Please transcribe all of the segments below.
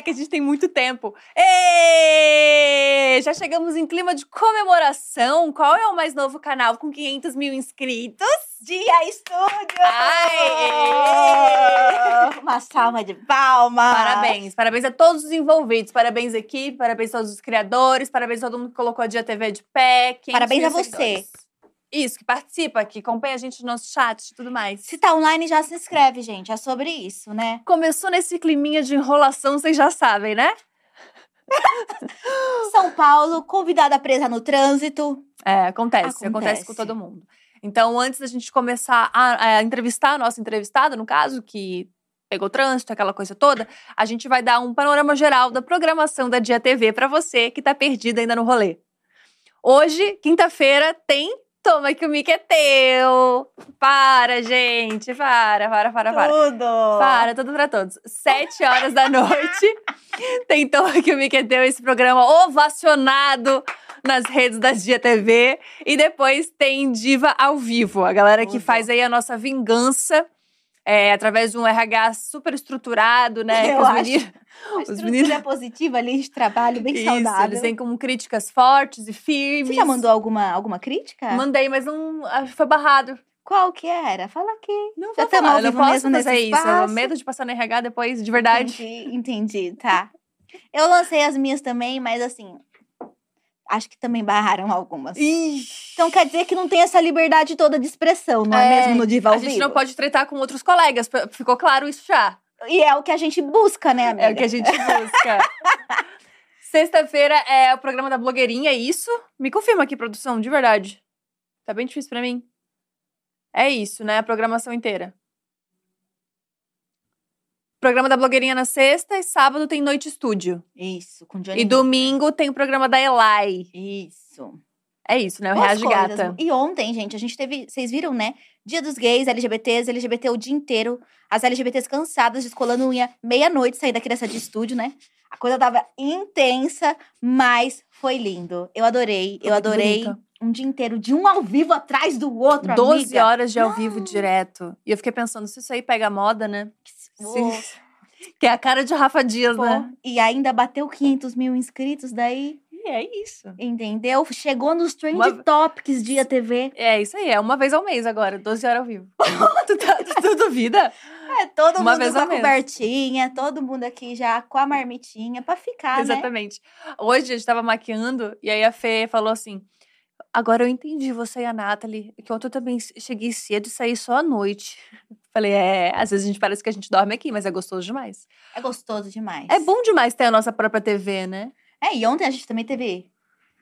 É, que a gente tem muito tempo. Já chegamos em clima de comemoração. Qual é o mais novo canal com 500 mil inscritos? Dia Estúdio! Aê! Uma salva de palmas! Parabéns, parabéns a todos os envolvidos. Parabéns, equipe, parabéns a todos os criadores, parabéns a todo mundo que colocou a Dia TV de pé. 500 Parabéns a você. seguidores. Isso, que participa, que acompanha a gente no nosso chat e tudo mais. Se tá online, já se inscreve, gente. É sobre isso, né? Começou nesse climinha de enrolação, vocês já sabem, né? São Paulo, convidada presa no trânsito. É, acontece, acontece, Acontece. com todo mundo. Então, antes da gente começar a, a entrevistar a nossa entrevistada, no caso, que pegou trânsito, aquela coisa toda, a gente vai dar um panorama geral da programação da Dia TV pra você que tá perdido ainda no rolê. Hoje, quinta-feira, tem Toma que o mic é teu. Para, gente, para, para, para, para. Tudo! Para, tudo pra todos. Sete horas da noite. Tem Toma que o Mickey deu esse programa ovacionado nas redes da Dia TV. E depois tem Diva ao vivo. A galera que faz aí a nossa vingança. É, através de um RH super estruturado, né? Eu os acho. meninos- A estrutura meninos- positiva ali de trabalho, bem Isso, saudável. eles vêm com críticas fortes e firmes. Você já mandou alguma, alguma crítica? Mandei, mas não. que Foi barrado. Qual que era? Fala aqui. Não Já vou falar, eu não posso fazer isso. Eu medo de passar no RH depois, de verdade. Entendi, entendi, tá. Eu lancei as minhas também, mas assim, acho que também barraram algumas. Ixi. Então quer dizer que não tem essa liberdade toda de expressão, não é, É, mesmo no Diva ao A gente não pode tretar com outros colegas, ficou claro isso já. E é o que a gente busca, né, amiga? É o que a gente busca. Sexta-feira é o programa da blogueirinha, é isso? Me confirma aqui, produção, de verdade. Tá bem difícil pra mim. É isso, né? A programação inteira. Programa da blogueirinha na sexta e sábado tem noite estúdio. Isso, com Johnny E domingo tem o programa da Elai. Isso. É isso, né? O Reage. Gata. E ontem, gente, a gente teve. Vocês viram, né? Dia dos gays, LGBTs, LGBT o dia inteiro. As LGBTs cansadas, descolando unha meia-noite, sair daqui dessa de estúdio, né? A coisa tava intensa, mas foi lindo. Eu adorei. Eu adorei bonita. um dia inteiro, de um ao vivo atrás do outro, 12 amiga. horas de ao vivo direto. E eu fiquei pensando, se isso aí pega moda, né? Pô, Que é a cara de Rafa Dias, pô. né? E ainda bateu 500 mil inscritos, daí, E é isso. entendeu? Chegou nos Trend Uma- Topics Dia TV. É isso aí, é uma vez ao mês agora, 12 horas ao vivo. tu, tá, tu duvida? É, todo Uma mundo vez com a cobertinha, todo mundo aqui já com a marmitinha pra ficar, né? Exatamente. Hoje a gente tava maquiando e aí a Fê falou assim: Agora eu entendi você e a Nathalie, que ontem eu também cheguei cedo e saí só à noite. Falei, é, às vezes a gente parece que a gente dorme aqui, mas é gostoso demais. É gostoso demais. É bom demais ter a nossa própria TV, né? É, e ontem a gente também teve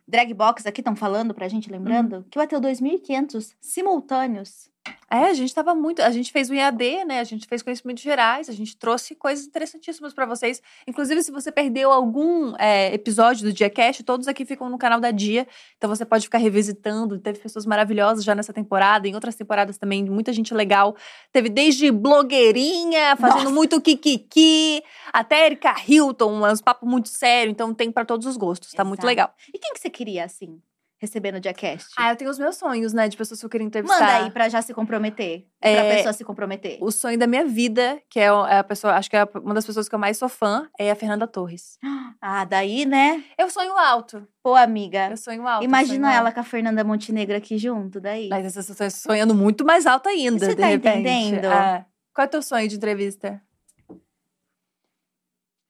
drag box aqui, estão falando pra gente, lembrando, Uhum. que bateu 2.500 simultâneos. É, a gente tava muito. A gente fez o IAD, né? A gente fez conhecimentos gerais, a gente trouxe coisas interessantíssimas pra vocês. Inclusive, se você perdeu algum é, episódio do DiaCast, todos aqui ficam no canal da Dia. Então você pode ficar revisitando. Teve pessoas maravilhosas já nessa temporada, em outras temporadas também, muita gente legal. Teve desde blogueirinha, fazendo Nossa. muito kikiki, até Erika Hilton, uns papos muito sério. Então tem pra todos os gostos, tá muito Exato. legal. E quem que você queria, assim, receber no Diacast? Ah, eu tenho os meus sonhos, né? De pessoas que eu queria entrevistar. Manda aí pra já se comprometer. Pra É, pessoa se comprometer. O sonho da minha vida, que é é a pessoa, acho que é uma das pessoas que eu mais sou fã, é a Fernanda Torres. Ah, daí, né? Eu sonho alto. Pô, amiga. Eu sonho alto. Imagina sonho ela alto. com a Fernanda Montenegro aqui junto, daí. Mas essa pessoa sonhando muito mais alto ainda, Você de tá repente. entendendo? É. Qual é o teu sonho de entrevista?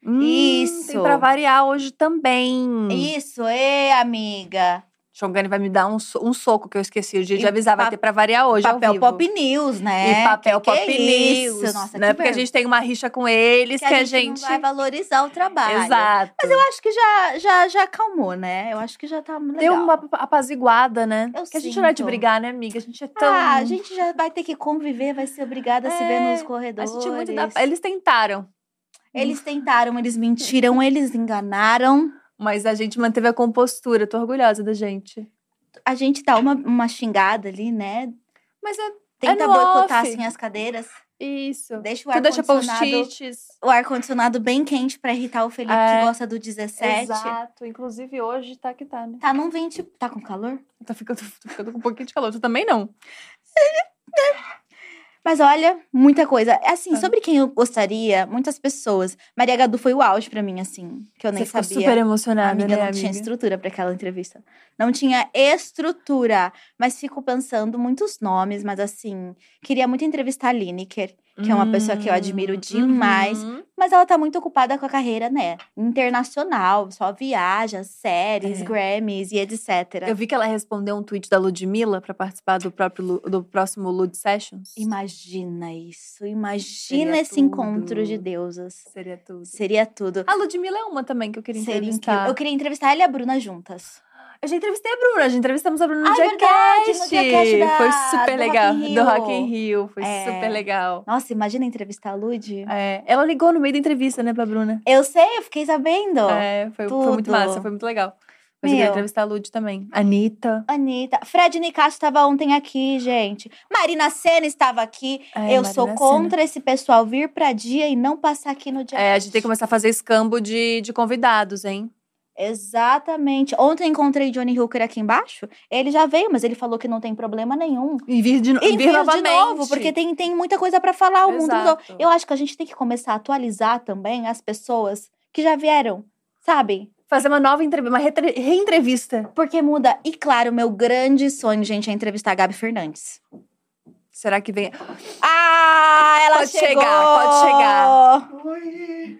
Hum, Isso. Tem pra variar hoje também. Isso, ê, amiga. Xongani vai me dar um, so- um soco que eu esqueci o dia de avisar. Vai ter pra variar hoje. papel. Pop News, né? E papel Que que pop é news. Isso? Nossa, né? que Porque a gente tem uma rixa com eles que a gente, vai valorizar o trabalho. Exato. Mas eu acho que já, já, já acalmou, né? Eu acho que já tá legal. Deu uma apaziguada, né? Eu Porque a gente não é de brigar, né, amiga? A gente é tão. Ah, a gente já vai ter que conviver, vai ser obrigada a se ver É, nos A corredores. gente é muito dá... Eles tentaram, Eles tentaram, eles mentiram, eles enganaram. Mas a gente manteve a compostura. Tô orgulhosa da gente. A gente dá uma, uma xingada ali, né? Mas é Tenta no boicotar off. assim as cadeiras. isso. Deixa o Tu deixa ar-condicionado post-its. o ar-condicionado bem quente pra irritar o Felipe, É. que gosta do 17. Exato. Inclusive hoje tá que tá, né? Tá num 20. Tá com calor? Tá ficando, tô ficando com um pouquinho de calor. Tu também não. Mas olha, muita coisa. Assim, Tá. sobre quem eu gostaria, muitas pessoas. Maria Gadu foi o auge pra mim, assim, que eu nem Você sabia. super emocionada, amiga né, não amiga? tinha estrutura pra aquela entrevista. Não tinha estrutura. Mas fico pensando muitos nomes, mas assim, queria muito entrevistar a Lineker, que é uma pessoa que eu admiro Hum, demais. uhum. Mas ela tá muito ocupada com a carreira, né? Internacional, só viaja, séries, É. Grammys e etc. Eu vi que ela respondeu um tweet da Ludmilla pra participar do próprio do próximo Lud Sessions. Imagina isso. Imagina Seria esse encontro de tudo. deusas. Seria tudo. Seria tudo. A Ludmilla é uma também que eu queria Seria entrevistar. incrível. Eu queria entrevistar ela e a Bruna juntas. Eu já entrevistei a Bruna, já entrevistamos a Bruna no Diacast. Foi super do legal. Rock Do. Rock in Rio. Foi É. super legal. Nossa, imagina entrevistar a Lud. É, ela ligou no meio da entrevista, né, pra Bruna. Eu sei, eu fiquei sabendo. É, foi, foi muito massa, foi muito legal. Mas eu queria entrevistar a Lud também. Anitta. Anitta. Fred Nicasso estava ontem aqui, gente. Marina Senna estava aqui. É, eu Marina sou Senna. contra esse pessoal vir pra dia e não passar aqui no dia. É, a gente tem que começar a fazer escambo de, de convidados, hein? Exatamente. Ontem encontrei Johnny Hooker aqui embaixo. Ele já veio, mas ele falou que não tem problema nenhum. E vir de, E vir vir de novamente. novo, porque tem, tem muita coisa pra falar. O mundo mudou. Eu acho que a gente tem que começar a atualizar também as pessoas que já vieram, sabe? Fazer uma nova entrevista, uma reentrevista. Porque muda. E claro, meu grande sonho, gente, é entrevistar a Gabi Fernandes. Será que vem? Ah, ela Pode chegou! chegar, pode chegar. Oi!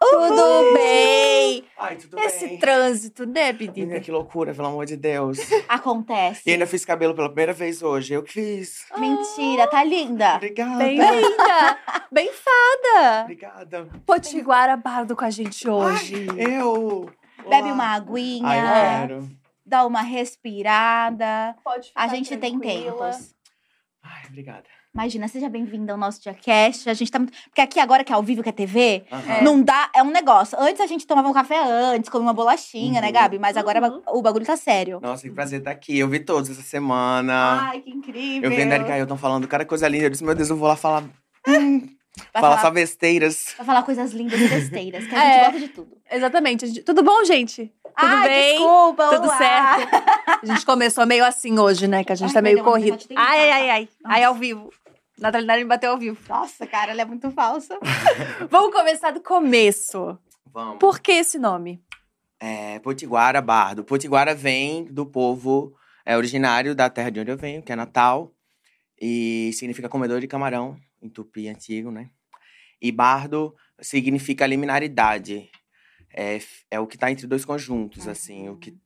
Tudo bem? Ai, tudo Esse bem? trânsito, né, Menina, menina? que loucura, pelo amor de Deus. Acontece. E ainda fiz cabelo pela primeira vez hoje. Eu que fiz. Mentira, tá linda. Obrigada. Bem-vinda! Bem fada! Obrigada. Potiguara Bardo com a gente hoje. Eu. Bebe Olá. uma aguinha, Ai, eu quero. dá uma respirada. Pode A gente tem tempos. Ai, obrigada. Imagina, seja bem-vinda ao nosso Diacast. A gente tá muito. Porque aqui agora que é ao vivo, que é TV. É. não dá. É um negócio. Antes a gente tomava um café antes, comia uma bolachinha, né, Uhum. Gabi? Mas agora Uhum. o bagulho tá sério. Nossa, que prazer estar aqui. Eu vi todos essa semana. Ai, que incrível. eu vi a Erika Ailton falando cada coisa linda. Eu disse, meu Deus, eu vou lá falar. hum, Vai falar falar, só besteiras. vai falar coisas lindas e besteiras, que a É. gente gosta de tudo. Exatamente. gente- Tudo bom, gente? Tudo Ai, bem? desculpa, Tudo olá. certo? A gente começou meio assim hoje, né? Que a gente Ai, tá meio corrido. Ai, ai, ai, ai. Ai, ao vivo. Natalidade me bateu ao vivo. Nossa, cara, ela é muito falsa. Vamos começar do começo. Vamos. Por que esse nome? É, Potiguara Bardo. Potiguara vem do povo é, originário da terra de onde eu venho, que é Natal. E significa comedor de camarão, em tupi antigo, né? E bardo significa liminaridade. É, é o que tá entre dois conjuntos, assim. O que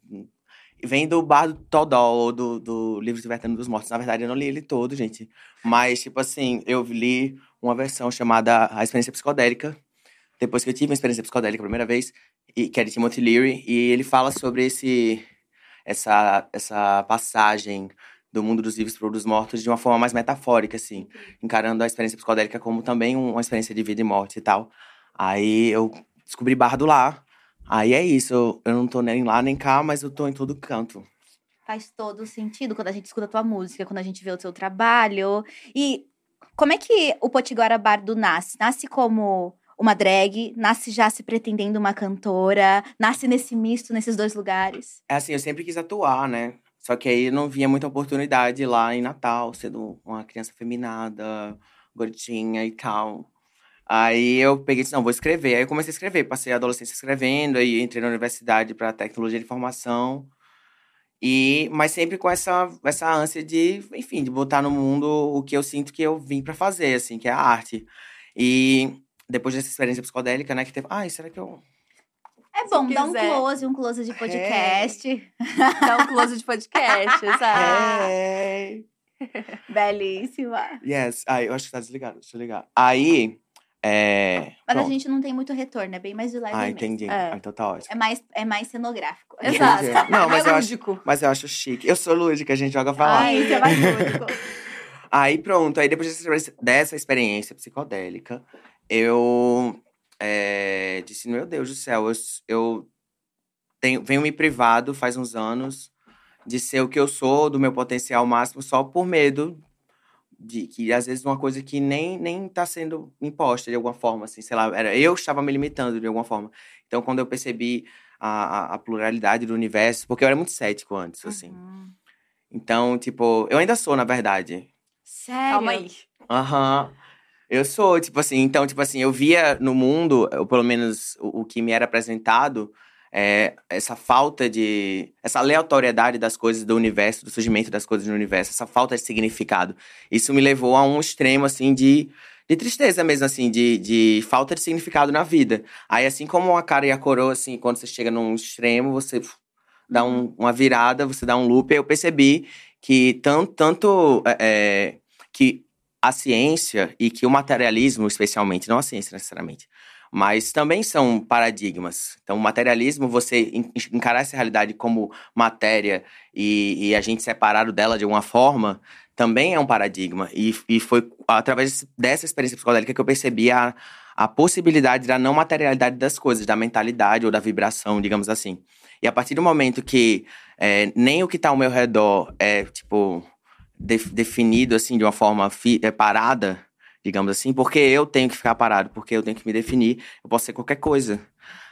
vem do bardo Todó, ou do, do livro Libertando dos Mortos. Na verdade, eu não li ele todo, gente. Mas, tipo assim, eu li uma versão chamada A Experiência Psicodélica. Depois que eu tive uma experiência psicodélica a primeira vez, e, que é de Timothy Leary, e ele fala sobre esse, essa, essa passagem do mundo dos vivos para o dos mortos de uma forma mais metafórica, assim, encarando a experiência psicodélica como também um- uma experiência de vida e morte e tal. Aí eu descobri Bardo lá. Aí é isso, eu, eu não tô nem lá nem cá, mas eu tô em todo canto. Faz todo sentido quando a gente escuta a tua música, quando a gente vê o teu trabalho. E como é que o Potiguara Bardo nasce? Nasce como uma drag? Nasce já se pretendendo uma cantora? Nasce nesse misto, nesses dois lugares? É assim, eu sempre quis atuar, né? Só que aí não via muita oportunidade lá em Natal, sendo uma criança feminada, gordinha e tal. Aí eu peguei e disse, não, vou escrever. Aí eu comecei a escrever, passei a adolescência escrevendo, aí entrei na universidade para tecnologia de informação. E, mas sempre com essa, essa ânsia de, enfim, de botar no mundo o que eu sinto que eu vim para fazer, assim, que é a arte. E depois dessa experiência psicodélica, né, que teve, ai, será que eu É bom, dá um close, um close de podcast. Dá um close de podcast, sabe? Hey! Belíssima. Yes. Ai, eu acho que tá desligado. Deixa eu ligar. Aí, é... Mas a pronto. gente não tem muito retorno, é bem mais do live Ah, mesmo. entendi. É. Ah, então tá ótimo. É mais, é mais cenográfico. Exato. Não, mas é eu acho, lúdico. mas eu acho chique. Eu sou lúdica, a gente joga pra lá. Ai, isso é mais lúdico. Aí pronto, aí depois dessa experiência psicodélica, eu é, disse, meu Deus do céu, eu, eu tenho, venho me privado faz uns anos de ser o que eu sou, do meu potencial máximo, só por medo de que às vezes uma coisa que nem, nem tá sendo imposta de alguma forma, assim, sei lá, era, eu estava me limitando de alguma forma. Então quando eu percebi a, a, a pluralidade do universo, porque eu era muito cético antes, assim. Uhum. Então, tipo, eu ainda sou, na verdade. Sério? Calma aí. Aham. Eu sou, tipo assim, então, tipo assim, eu via no mundo, ou pelo menos o, o que me era apresentado, é, essa falta de. essa aleatoriedade das coisas do universo, do surgimento das coisas no universo, essa falta de significado. Isso me levou a um extremo, assim, de, de tristeza mesmo, assim, de, de falta de significado na vida. Aí, assim como a cara e a coroa, assim, quando você chega num extremo, você dá um- uma virada, você dá um loop, aí eu percebi que tanto, tanto é, é, que a ciência e que o materialismo, especialmente, não a ciência necessariamente, mas também são paradigmas. Então, o materialismo, você en- encarar essa realidade como matéria e, e a gente separado dela de alguma forma, também é um paradigma. E, e foi através dessa experiência psicodélica que eu percebi a, a possibilidade da não materialidade das coisas, da mentalidade ou da vibração, digamos assim. E a partir do momento que é, nem o que está ao meu redor é, tipo, def- definido, assim, de uma forma fi- é, parada, digamos assim, porque eu tenho que ficar parado, porque eu tenho que me definir, eu posso ser qualquer coisa.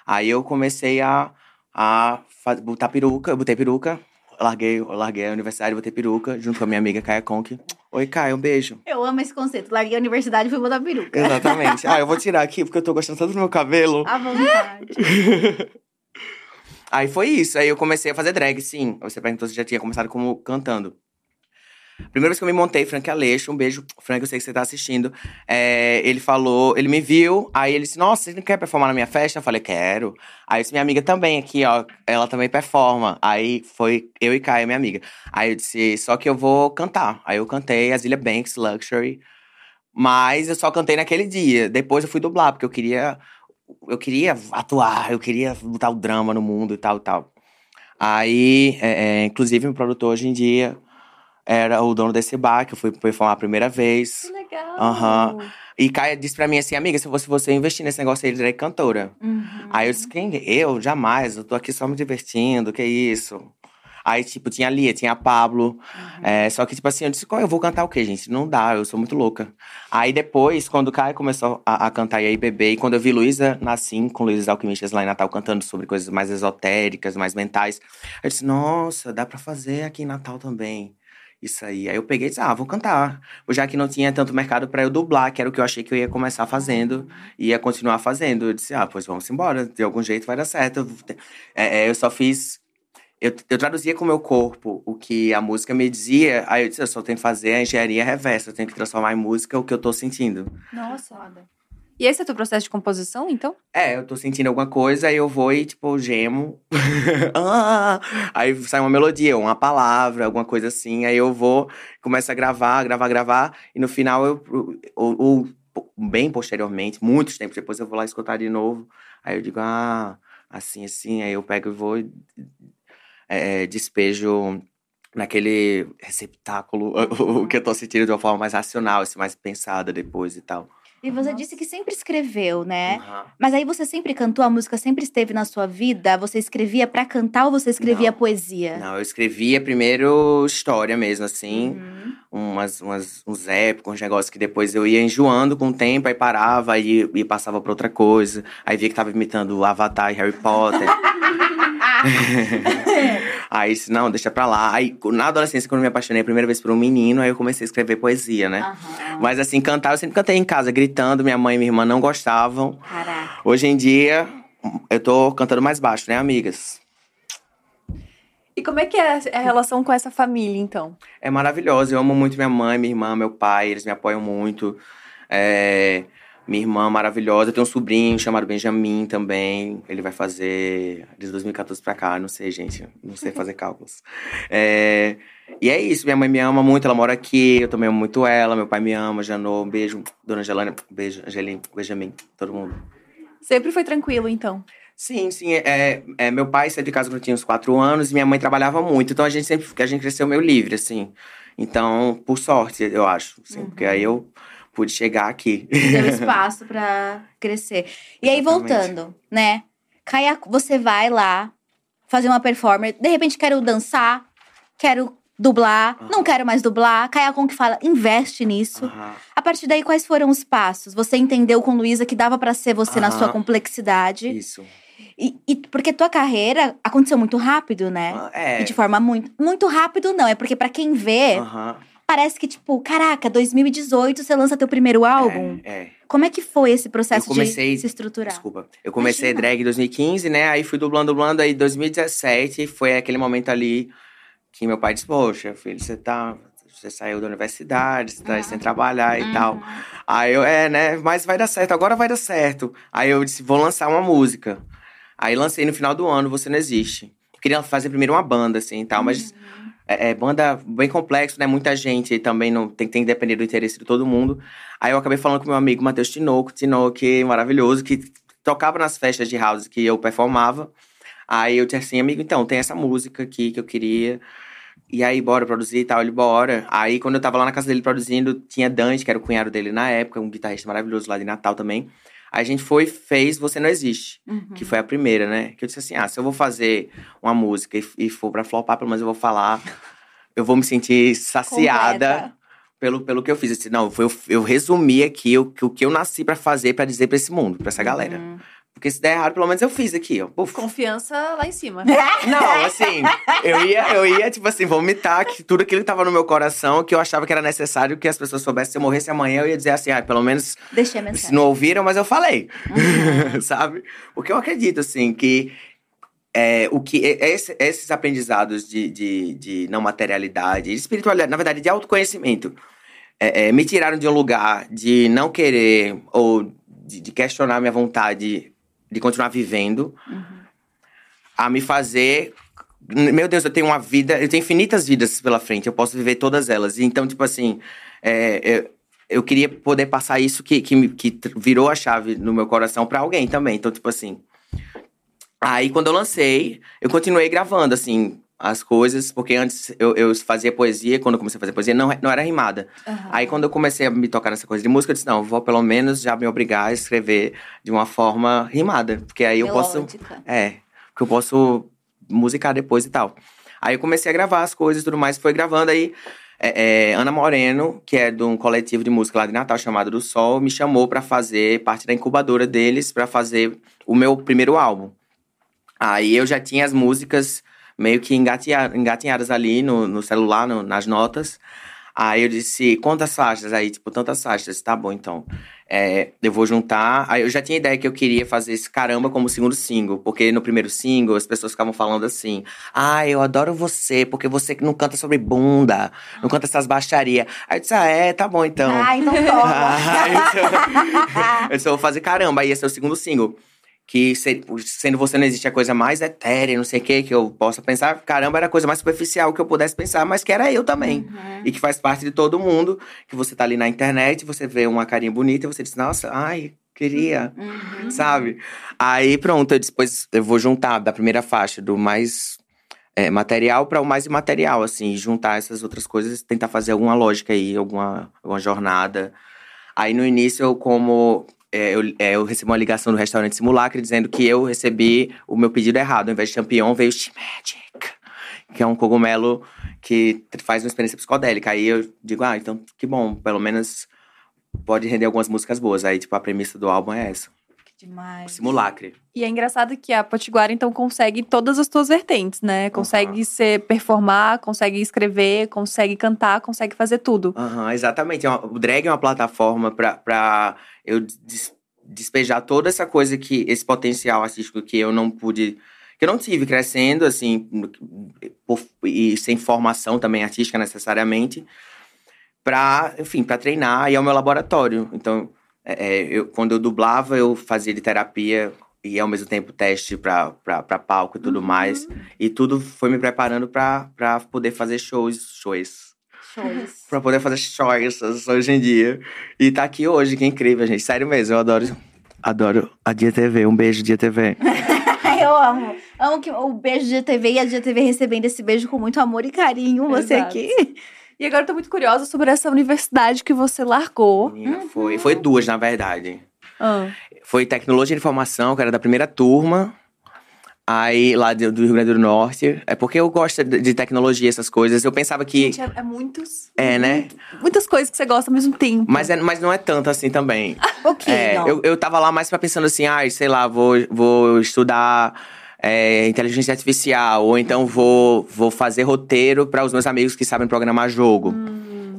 Aí eu comecei a, a botar peruca, eu botei peruca, larguei, larguei a universidade, botei peruca, junto com a minha amiga Kaia Conk. Oi, Kaia, um beijo. Eu amo esse conceito. Larguei a universidade e fui botar peruca. Exatamente. ah, eu vou tirar aqui, porque eu tô gostando tanto do meu cabelo. À vontade. Aí foi isso. Aí eu comecei a fazer drag, sim. Você perguntou se já tinha começado como cantando. Primeira vez que eu me montei, Frank Aleixo, um beijo, Frank, eu sei que você tá assistindo. É, ele falou, ele me viu, aí ele disse: Nossa, você não quer performar na minha festa? Eu falei: Quero. Aí disse: Minha amiga também aqui, ó, ela também performa. Aí foi eu e Caia, minha amiga. Aí eu disse: Só que eu vou cantar. Aí eu cantei Azilia Banks, Luxury. Mas eu só cantei naquele dia. Depois eu fui dublar, porque eu queria. Eu queria atuar, eu queria botar o drama no mundo e tal e tal. Aí, é, é, inclusive, meu produtor hoje em dia era o dono desse bar, que eu fui performar a primeira vez. Que legal. Aham. E Caia disse pra mim assim, amiga, se fosse você investir nesse negócio aí, ele é cantora. Uhum. Aí eu disse, quem? Eu? Jamais, eu tô aqui só me divertindo, que isso? Aí, tipo, tinha a Lia, tinha a Pablo. É, só que, tipo assim, eu disse, "Qual, eu vou cantar o quê, gente? Não dá, eu sou muito louca. Aí depois, quando o Caio começou a, a cantar e aí beber, e quando eu vi Luísa Nassim com Luísa Alquimistas lá em Natal cantando sobre coisas mais esotéricas, mais mentais, eu disse, nossa, dá pra fazer aqui em Natal também. Isso aí. Aí eu peguei e disse, ah, vou cantar. Já que não tinha tanto mercado pra eu dublar, que era o que eu achei que eu ia começar fazendo, e ia continuar fazendo. Eu disse, ah, pois vamos embora, de algum jeito vai dar certo. É, é, eu só fiz. Eu, eu traduzia com o meu corpo o que a música me dizia, aí eu disse, eu só tenho que fazer a engenharia reversa, eu tenho que transformar em música o que eu tô sentindo. Nossa. E esse é o teu processo de composição, então? É, eu tô sentindo alguma coisa, aí eu vou e, tipo, gemo. Ah! aí sai uma melodia, uma palavra, alguma coisa assim. Aí eu vou, começo a gravar, gravar, gravar. E no final, eu, ou, bem posteriormente, muitos tempos depois, eu vou lá escutar de novo. Aí eu digo, ah, assim, assim. Aí eu pego e vou é, despejo naquele receptáculo o que eu tô sentindo de uma forma mais racional, assim, mais pensada depois e tal. E você Nossa. disse que sempre escreveu, né? Aham. Mas aí você sempre cantou, a música sempre esteve na sua vida? Você escrevia pra cantar ou você escrevia Não. poesia? Não, eu escrevia primeiro história mesmo, assim. Uhum. Umas, umas, uns épicos, uns negócios que depois eu ia enjoando com o tempo, aí parava e, e passava pra outra coisa. Aí via que tava imitando Avatar e Harry Potter. aí disse, não, deixa pra lá. Aí, na adolescência, quando eu me apaixonei a primeira vez por um menino, aí eu comecei a escrever poesia, né? Aham. Mas assim, cantar, eu sempre cantei em casa, gritando. Minha mãe e minha irmã não gostavam. Caraca. Hoje em dia, eu tô cantando mais baixo, né, amigas? E como é que é a relação com essa família, então? É maravilhosa. Eu amo muito minha mãe, minha irmã, meu pai. Eles me apoiam muito. É, Minha irmã maravilhosa. Eu tenho um sobrinho chamado Benjamin também. Ele vai fazer de 2014 pra cá. Não sei, gente. Não sei fazer cálculos. É, E é isso. Minha mãe me ama muito. Ela mora aqui. Eu também amo muito ela. Meu pai me ama. Janô, um beijo. Dona Angelana, um beijo. Angelim, Benjamin. Todo mundo. Sempre foi tranquilo, então. Sim, sim. É, é, meu pai saiu de casa quando eu tinha uns quatro anos e minha mãe trabalhava muito. Então a gente sempre a gente cresceu meio livre, assim. Então, por sorte, eu acho. Assim, Porque aí eu pude chegar aqui. Deu espaço pra crescer. E aí, Exatamente. voltando, né? Caia, você vai lá fazer uma performance. De repente, quero dançar, quero dublar, não quero mais dublar. Caia com que fala, investe nisso. A partir daí, quais foram os passos? Você entendeu com Luísa que dava pra ser você na sua complexidade? Isso. E, e porque tua carreira aconteceu muito rápido, né? Ah, É. E de forma muito. Muito rápido, não. É porque pra quem vê, Aham. Parece que, tipo, caraca, 2018 você lança teu primeiro álbum. É, é. Como é que foi esse processo comecei- de se estruturar? Desculpa. Eu comecei Imagina. drag em 2015, né? Aí fui dublando, dublando. Aí 2017 foi aquele momento ali que meu pai disse: Poxa, filho, você tá. Você saiu da universidade, você tá aí sem trabalhar e tal. Uhum. Aí eu, é, né? Mas vai dar certo, agora vai dar certo. Aí eu disse: Vou lançar uma música. Aí lancei no final do ano, Você Não Existe. Eu queria fazer primeiro uma banda, assim e tal, mas. É, é banda bem complexo, né? Muita gente também não tem, tem que depender do interesse de todo mundo. Aí eu acabei falando com meu amigo Matheus Tinoco, Tinoco, maravilhoso, que tocava nas festas de house que eu performava. Aí eu disse assim, amigo, então, tem essa música aqui que eu queria. E aí, bora produzir e tal, ele bora. Aí, quando eu tava lá na casa dele produzindo, tinha Dante, que era o cunhado dele na época, um guitarrista maravilhoso lá de Natal também. A gente foi fez Você Não Existe, Uhum. que foi a primeira, né? Que eu disse assim, ah, se eu vou fazer uma música e, e for pra flopar, pelo menos eu vou falar, eu vou me sentir saciada Completa. pelo, pelo que eu fiz. Eu disse, não, eu, eu resumi aqui o, que- o que eu nasci pra fazer, pra dizer pra esse mundo, pra essa galera. Uhum. Porque se der errado, pelo menos eu fiz aqui, ó. Puf. Confiança lá em cima. Não, assim, eu ia, eu ia, tipo assim, vomitar que tudo aquilo que tava no meu coração, que eu achava que era necessário que as pessoas soubessem. Se eu morresse amanhã, eu ia dizer assim, ah, pelo menos Deixei a se mensagem. não ouviram, mas eu falei. Uhum. Sabe? Porque eu acredito, assim, que é, o que é- esse- esses aprendizados de, de, de não materialidade, de espiritualidade, na verdade, de autoconhecimento, é, é, me tiraram de um lugar de não querer ou de, de questionar minha vontade de continuar vivendo, Uhum. a me fazer. Meu Deus, eu tenho uma vida, eu tenho infinitas vidas pela frente, eu posso viver todas elas. Então, tipo assim, é, eu, eu queria poder passar isso que, que, que virou a chave no meu coração pra alguém também. Então, tipo assim. Aí, quando eu lancei, eu continuei gravando, assim, as coisas, porque antes eu, eu fazia poesia, quando eu comecei a fazer poesia, não, não era rimada. Aham. Aí, quando eu comecei a me tocar nessa coisa de música, eu disse: não, eu vou pelo menos já me obrigar a escrever de uma forma rimada, porque aí eu posso. Melódica. É, que eu posso musicar depois e tal. Aí eu comecei a gravar as coisas e tudo mais, foi gravando aí. é, é, Ana Moreno, que é de um coletivo de música lá de Natal chamado Do Sol, me chamou pra fazer parte da incubadora deles pra fazer o meu primeiro álbum. Aí eu já tinha as músicas meio que engatinha- engatinhadas ali no, no celular, no- nas notas. Aí eu disse, quantas faixas? Aí, tipo, tantas faixas. Tá bom, então. É, eu vou juntar. Aí eu já tinha ideia que eu queria fazer esse caramba como segundo single. Porque no primeiro single as pessoas ficavam falando assim: Ah, eu adoro você, porque você que não canta sobre bunda, não canta essas baixarias. Aí eu disse, ah, é, tá bom então. Ah, então Ah, toma. então- eu disse, eu vou fazer caramba. Aí esse é o segundo single. Que se- sendo você não existe a coisa mais etérea, não sei o que, que eu possa pensar. Caramba, era a coisa mais superficial que eu pudesse pensar, mas que era eu também. Uhum. E que faz parte de todo mundo. Que você tá ali na internet, você vê uma carinha bonita e você diz, nossa, ai, queria. Uhum. Sabe? Aí pronto, eu depois eu vou juntar da primeira faixa, do mais é, material para o mais imaterial, assim, juntar essas outras coisas, tentar fazer alguma lógica aí, alguma, alguma jornada. Aí no início, eu como. É, eu, é, eu recebi uma ligação do restaurante Simulacre dizendo que eu recebi o meu pedido errado. Ao invés de champignon, veio Magic, que é um cogumelo que faz uma experiência psicodélica. Aí eu digo, ah, então que bom, pelo menos pode render algumas músicas boas. Aí, tipo, a premissa do álbum é essa. Que demais. Simulacre. E é engraçado que a Potiguara, então, consegue todas as tuas vertentes, né? Consegue ser performar, consegue escrever, consegue cantar, consegue fazer tudo. Aham, exatamente. É O drag é uma plataforma pra eu des- despejar toda essa coisa que. Esse potencial artístico que eu não pude. Que eu não tive crescendo, assim, por- e sem formação também artística necessariamente, pra, enfim, pra treinar e é o meu laboratório. Então, é, é, eu, quando eu dublava, eu fazia de terapia e ao mesmo tempo teste pra palco e tudo mais. E tudo foi me preparando pra poder fazer shows, shows Shows. pra poder fazer choices hoje em dia. E tá aqui hoje, que incrível, gente. Sério mesmo, eu adoro. Adoro a Dia TV. Um beijo, Dia TV. Eu amo. Amo que o beijo de TV e a GTV recebendo esse beijo com muito amor e carinho. Você Exato. aqui. E agora eu tô muito curiosa sobre essa universidade que você largou. Menina, foi, foi duas, na verdade. Ah, Foi Tecnologia de Informação, que era da primeira turma. Aí, lá do do Rio Grande do Norte. É porque eu gosto de de tecnologia, essas coisas. Eu pensava que. gente, é, é muitos. É, né? Muitas coisas que você gosta ao mesmo tempo. Mas, é- mas não é tanto assim também. Ok, É, eu, eu tava lá mais pra pensando assim, ai, sei lá, vou, vou estudar é, inteligência artificial, ou então vou, vou fazer roteiro para os meus amigos que sabem programar jogo.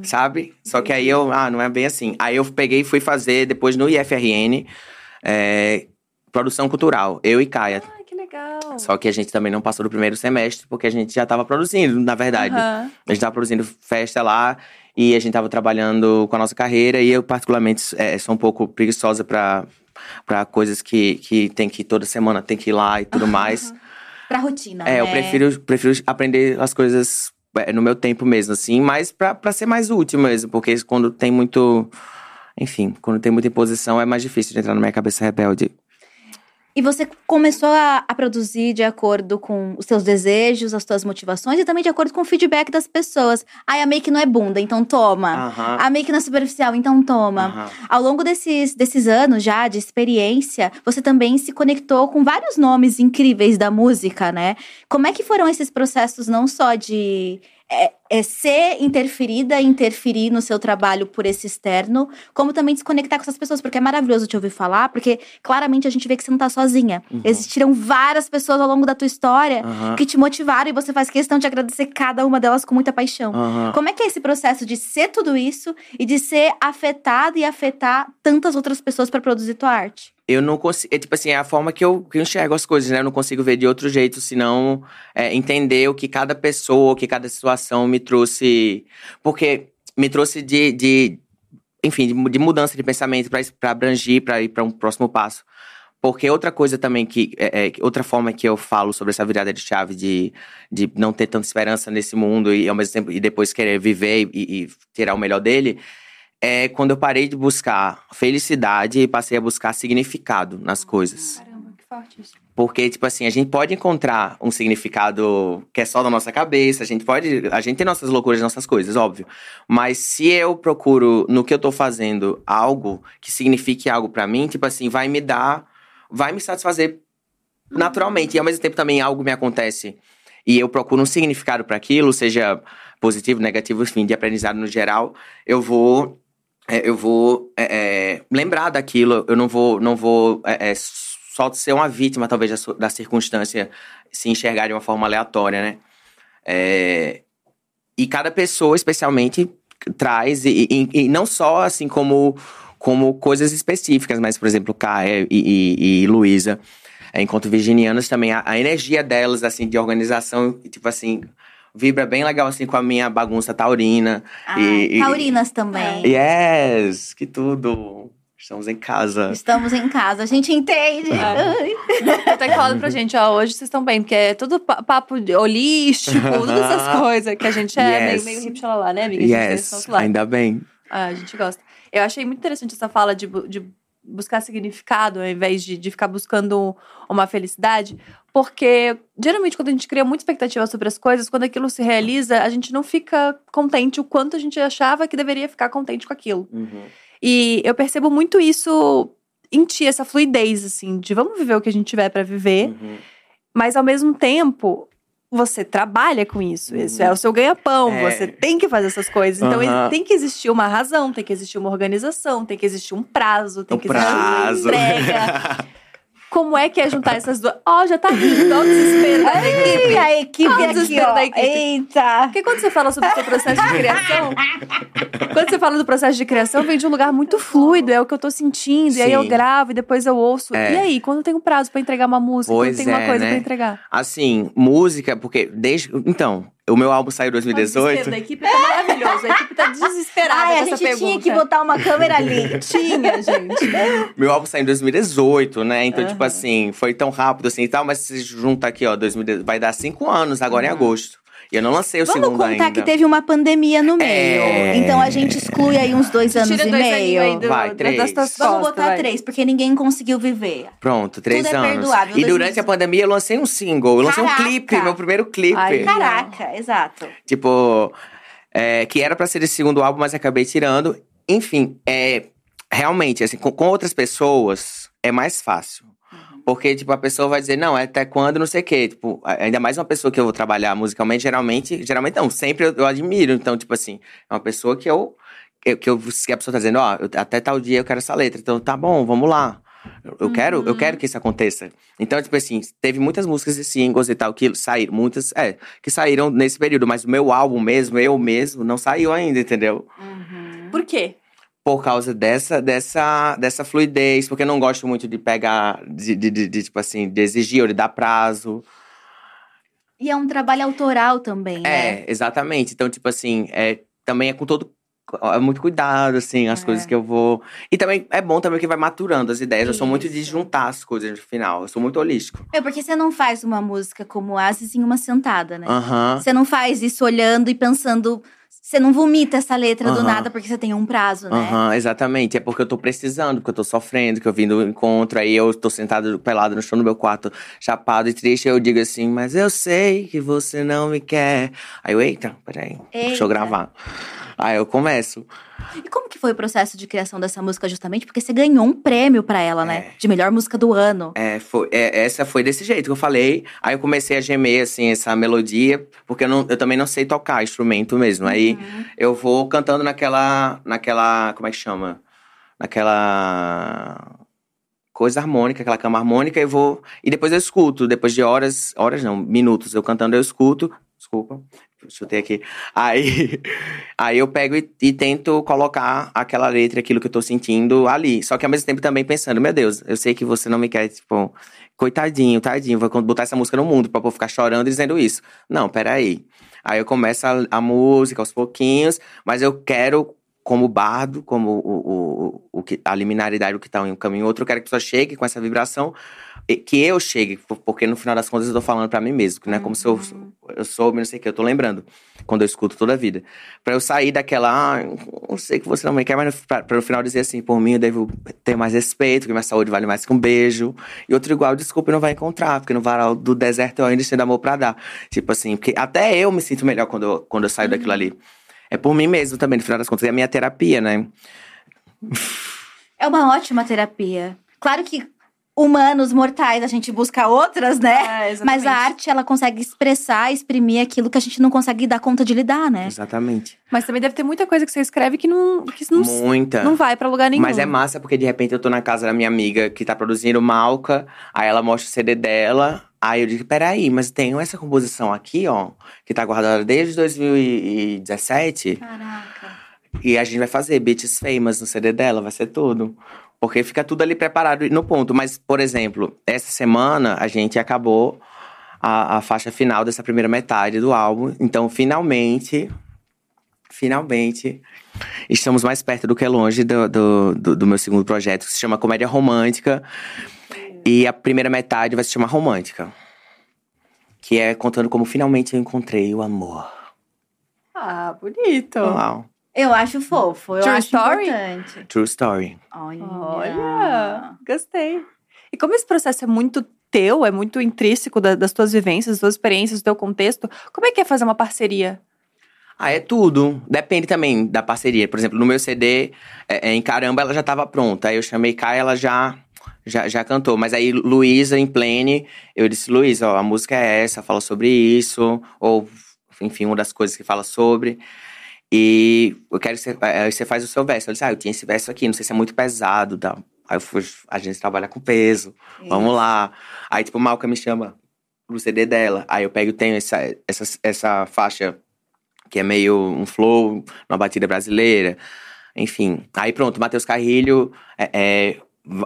sabe? Só que aí eu, ah, não é bem assim. Aí eu peguei e fui fazer depois no IFRN, é, produção cultural, eu e Caia. Ah, legal. Só que a gente também não passou do primeiro semestre, porque a gente já tava produzindo, na verdade. Aham. A gente tava produzindo festa lá e a gente tava trabalhando com a nossa carreira. E eu, particularmente, é, sou um pouco preguiçosa pra, pra coisas que, que tem que ir toda semana, tem que ir lá e tudo mais. Pra rotina, É, eu né? prefiro, prefiro aprender as coisas é, no meu tempo mesmo, assim, mas pra ser mais útil mesmo, porque quando tem muito. Enfim, quando tem muita imposição é mais difícil de entrar na minha cabeça rebelde. E você começou a, a produzir de acordo com os seus desejos, as suas motivações e também de acordo com o feedback das pessoas. Ai, a make não é bunda, então toma. Aham. A make não é superficial, então toma. aham. Ao longo desses, desses anos já de experiência, você também se conectou com vários nomes incríveis da música, né? Como é que foram esses processos, não só de é, é, ser interferida, interferir no seu trabalho por esse externo, como também de se conectar com essas pessoas, porque é maravilhoso te ouvir falar, porque claramente a gente vê que você não tá sozinha. Existiram várias pessoas ao longo da tua história Aham. que te motivaram e você faz questão de agradecer cada uma delas com muita paixão. Aham. Como é que é esse processo de ser tudo isso e de ser afetado e afetar tantas outras pessoas pra produzir tua arte? Eu não consigo. É tipo assim, é a forma que eu, que eu enxergo as coisas, né? Eu não consigo ver de outro jeito, senão é, entender o que cada pessoa, que cada situação me trouxe. Porque me trouxe de. de enfim, de, de mudança de pensamento pra abrangir, pra ir pra um próximo passo. Porque outra coisa também que. é, é, outra forma que eu falo sobre essa virada de chave de, de não ter tanta esperança nesse mundo e ao mesmo tempo e depois querer viver e, e tirar o melhor dele é quando eu parei de buscar felicidade e passei a buscar significado nas coisas. Caramba, que forte isso. Porque, tipo assim, a gente pode encontrar um significado que é só da nossa cabeça, a gente pode. A gente tem nossas loucuras, nossas coisas, óbvio. Mas se eu procuro no que eu tô fazendo algo que signifique algo pra mim, tipo assim, vai me dar. Vai me satisfazer naturalmente. E ao mesmo tempo também algo me acontece. E eu procuro um significado pra aquilo, seja positivo, negativo, enfim, de aprendizado no geral, eu vou. É, eu vou é, é, lembrar daquilo, eu não vou, não vou é, é, só ser uma vítima, talvez, da, da circunstância, se enxergar de uma forma aleatória, né? E cada pessoa, especialmente, traz, e, e- e não só assim como, como coisas específicas, mas, por exemplo, Caia e, e, e Luísa, enquanto virginianas também, a, a energia delas, assim, de organização, tipo assim, vibra bem legal, assim, com a minha bagunça taurina. Ah, e, e- taurinas também. Yes! Que tudo! Estamos em casa. Estamos em casa, a gente entende. É. Até que falando pra gente, ó, hoje vocês estão bem, porque é tudo pa- papo holístico, todas essas coisas que a gente é meio, Yes. meio hip lá, né, amiga? Yes, ainda bem. Ah, a gente gosta. Eu achei muito interessante essa fala de, de buscar significado ao invés de, de ficar buscando uma felicidade, porque geralmente quando a gente cria muita expectativa sobre as coisas, quando aquilo se realiza, a gente não fica contente o quanto a gente achava que deveria ficar contente com aquilo. E eu percebo muito isso em ti, essa fluidez, assim, de vamos viver o que a gente tiver pra viver, Uhum. mas ao mesmo tempo. Você trabalha com isso, isso Uhum. é o seu ganha-pão, É. você tem que fazer essas coisas. Então Aham. tem que existir uma razão, tem que existir uma organização, tem que existir um prazo, tem O que existir uma prazo. entrega. Como é que é juntar essas duas? Ó, já tá rindo, ó o desespero da equipe. a equipe o aqui, ó. da equipe. Eita. Porque quando você fala sobre o seu processo de criação, quando você fala do processo de criação, vem de um lugar muito fluido, é o que eu tô sentindo, e aí eu Sim. gravo e depois eu ouço. É. E aí, quando tem um prazo pra entregar uma música, Pois quando tem uma é, coisa né? pra entregar? Assim, música, porque desde. Então, o meu álbum saiu em O desespero 2018. da equipe tá maravilhoso. A equipe tá desesperada Ai, com a gente pergunta. tinha que botar uma câmera ali. Tinha, gente. Meu álbum saiu em 2018, né? Então, tipo Aham. assim, foi tão rápido assim e tal, mas se junta aqui, ó, 2018, vai dar cinco anos agora em Uhum. agosto. E eu não lancei o Vamos segundo contar ainda. que teve uma pandemia no meio. É. Então a gente exclui aí uns dois anos Tira e dois meio. do, Vai, três. das tuas Vamos costas, botar vai. três, porque ninguém conseguiu viver. Pronto, três Tudo é anos. perdoável, e 2018. durante a pandemia eu lancei um single. Eu lancei Caraca! um clipe, meu primeiro clipe. Ai, Caraca, exato. Tipo, é, que era pra ser esse segundo álbum, mas acabei tirando. Enfim, é, realmente, assim, com, com outras pessoas é mais fácil. Porque, tipo, a pessoa vai dizer, não, é até quando, não sei o quê. Tipo, ainda mais uma pessoa que eu vou trabalhar musicalmente, geralmente, geralmente não, sempre eu, eu admiro. Então, tipo assim, é uma pessoa que eu. Que, eu, que a pessoa tá dizendo, ó, eu- até tal dia eu quero essa letra. Então, tá bom, vamos lá. Eu- Eu quero, eu Uhum. quero que isso aconteça. Então, tipo assim, teve muitas músicas e singles e tal que saíram, muitas, é, que saíram nesse período, mas o meu álbum mesmo, eu mesmo, não saiu ainda, entendeu? Uhum. Por quê? Por causa dessa, dessa, dessa fluidez, porque eu não gosto muito de pegar, de, de, de- de, tipo assim, de exigir ou de dar prazo. E é um trabalho autoral também, né? É, exatamente. Então, tipo assim, é, também é com todo. É muito cuidado, assim, as É. coisas que eu vou. E também é bom também que vai maturando as ideias. Eu sou muito de Isso. juntar as coisas no final. Eu sou muito holístico. É porque você não faz uma música como Asis em uma sentada, né? Você não faz isso olhando e pensando. Você não vomita essa letra do nada porque você tem um prazo, né? Exatamente. É porque eu tô precisando, porque eu tô sofrendo, que eu vim do encontro, aí eu tô sentado pelado no chão do meu quarto, chapado e triste, aí eu digo assim, mas eu sei que você não me quer. Aí eu, eita, peraí, deixa Eita. eu gravar. Aí eu começo. E como que foi o processo de criação dessa música, justamente? Porque você ganhou um prêmio pra ela, né? É. De melhor música do ano. É, foi, é, essa foi desse jeito que eu falei. Aí eu comecei a gemer, assim, essa melodia, porque eu, não, eu também não sei tocar instrumento mesmo. Aí Uhum. eu vou cantando naquela. naquela. como é que chama? Naquela. coisa harmônica, aquela cama harmônica, e vou. E depois eu escuto, depois de horas. horas não, minutos eu cantando, eu escuto. Desculpa, chutei aqui. Aí, aí eu pego e, e tento colocar aquela letra, aquilo que eu tô sentindo ali. Só que ao mesmo tempo também pensando, meu Deus, eu sei que você não me quer, tipo, coitadinho, tadinho, vou botar essa música no mundo pra ficar chorando dizendo isso. Não, peraí. Aí eu começo a, a música aos pouquinhos, mas eu quero, como bardo, como o, o, o, que, a liminaridade, o que tá em um caminho outro, eu quero que a pessoa chegue com essa vibração, que eu chegue, por- porque no final das contas eu tô falando pra mim mesmo, que não é como se eu, eu soube, não sei o que, eu tô lembrando, quando eu escuto toda a vida. Pra eu sair daquela, ah, eu sei que você não me quer, mas pra, pra no final dizer assim, por mim eu devo ter mais respeito, que minha saúde vale mais que um beijo. E outro igual, desculpa, não vai encontrar, porque no varal do deserto eu ainda tenho amor pra dar. Tipo assim, porque até eu me sinto melhor quando eu, quando eu saio daquilo ali. É por mim mesmo também, no final das contas, é a minha terapia, né? É uma ótima terapia. Claro que humanos, mortais, a gente busca outras, né? É, Mas a arte, ela consegue expressar, exprimir aquilo que a gente não consegue dar conta de lidar, né? Exatamente. Mas também deve ter muita coisa que você escreve que não, que não, Muita. não vai pra lugar nenhum. Mas é massa porque de repente eu tô na casa da minha amiga que tá produzindo Malca, aí ela mostra o CD dela. Aí eu digo, peraí, mas tem essa composição aqui, ó, que tá guardada desde 2017. Caraca. E a gente vai fazer Beats Famous no CD dela, vai ser tudo. Porque fica tudo ali preparado no ponto. Mas, por exemplo, essa semana a gente acabou a, a faixa final dessa primeira metade do álbum. Então, finalmente, finalmente, estamos mais perto do que longe do, do, do- do meu segundo projeto, que se chama Comédia Romântica. E a primeira metade vai se chamar Romântica. Que é contando como finalmente eu encontrei o amor. Ah, bonito. Uau. Eu acho fofo, eu True acho story? importante. True story. Olha. Olha, gostei. E como esse processo é muito teu, é muito intrínseco da- das tuas vivências, das tuas experiências, do teu contexto, como é que é fazer uma parceria? Ah, é tudo. Depende também da parceria. Por exemplo, no meu CD, é, é, em Caramba, ela já estava pronta. Aí eu chamei Kai, ela já, já, já cantou. Mas aí, Luísa, em Plene, eu disse, Luísa, ó, a música é essa, fala sobre isso. Ou, enfim, uma das coisas que fala sobre. E eu quero que você, aí você faz o seu verso. Eu disse, ah, eu tinha esse verso aqui, não sei se é muito pesado. Tal. Aí eu fui, a gente trabalha com peso. Vamos lá. Aí, tipo, Malca me chama pro CD dela. Aí eu pego e tenho essa, essa, essa faixa que é meio um flow, uma batida brasileira. Enfim. Aí pronto, Matheus Carrilho, é, é,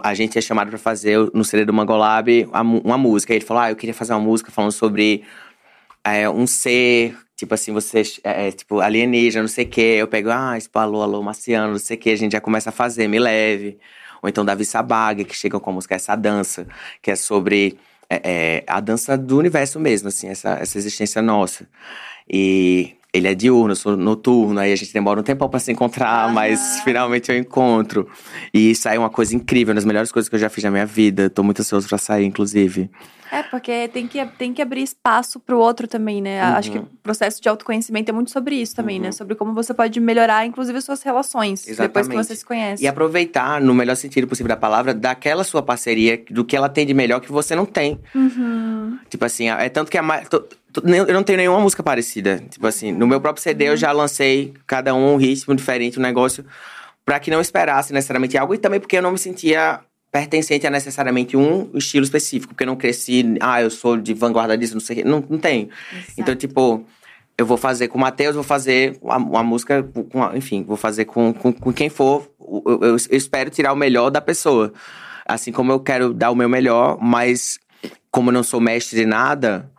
a gente é chamado pra fazer no CD do Mangolab uma música. Aí ele falou: Ah, eu queria fazer uma música falando sobre é, um ser, tipo assim, você é, é, tipo alienígena, não sei o quê. Eu pego, ah, tipo, alô, marciano, não sei o quê. A gente já começa a fazer, me leve. Ou então Davi Sabaga, que chega com a música Essa Dança, que é sobre é, é, a dança do universo mesmo, assim, essa, essa existência nossa. E ele é diurno, eu sou noturno, aí a gente demora um tempão pra se encontrar, mas finalmente eu encontro. E isso aí é uma coisa incrível, uma das melhores coisas que eu já fiz na minha vida. Tô muito ansioso pra sair, inclusive. É, porque tem que, tem que abrir espaço pro outro também, né? Uhum. Acho que o processo de autoconhecimento é muito sobre isso também, né? Uhum. Sobre como você pode melhorar, inclusive, as suas relações. Depois que Exatamente. você se conhece. E aproveitar, no melhor sentido possível da palavra, daquela sua parceria, do que ela tem de melhor que você não tem. Uhum. Tipo assim, é tanto que a Eu não tenho nenhuma música parecida. Tipo assim, no meu próprio CD eu já lancei cada um um ritmo diferente, um negócio, pra que não esperasse necessariamente algo. E também porque eu não me sentia pertencente a necessariamente um estilo específico, porque eu não cresci, ah, eu sou de vanguarda disso, não sei o quê. Não, não tem. Então, tipo, eu vou fazer com o Matheus, vou fazer uma, uma música, com enfim, vou fazer com, com, com quem for. Eu, eu- eu espero tirar o melhor da pessoa. Assim como eu quero dar o meu melhor, mas como eu não sou mestre de nada,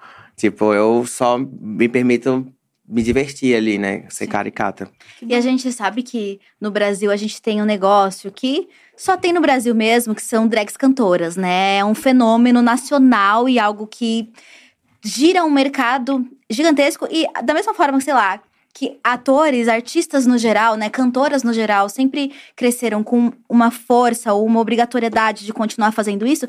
tipo, eu só me permito me divertir ali, né? Ser caricata. E a gente sabe que no Brasil a gente tem um negócio que só tem no Brasil mesmo, que são drags cantoras, né? É um fenômeno nacional e algo que gira um mercado gigantesco. E da mesma forma que, sei lá, que atores, artistas no geral, né, cantoras no geral, sempre cresceram com uma força ou uma obrigatoriedade de continuar fazendo isso.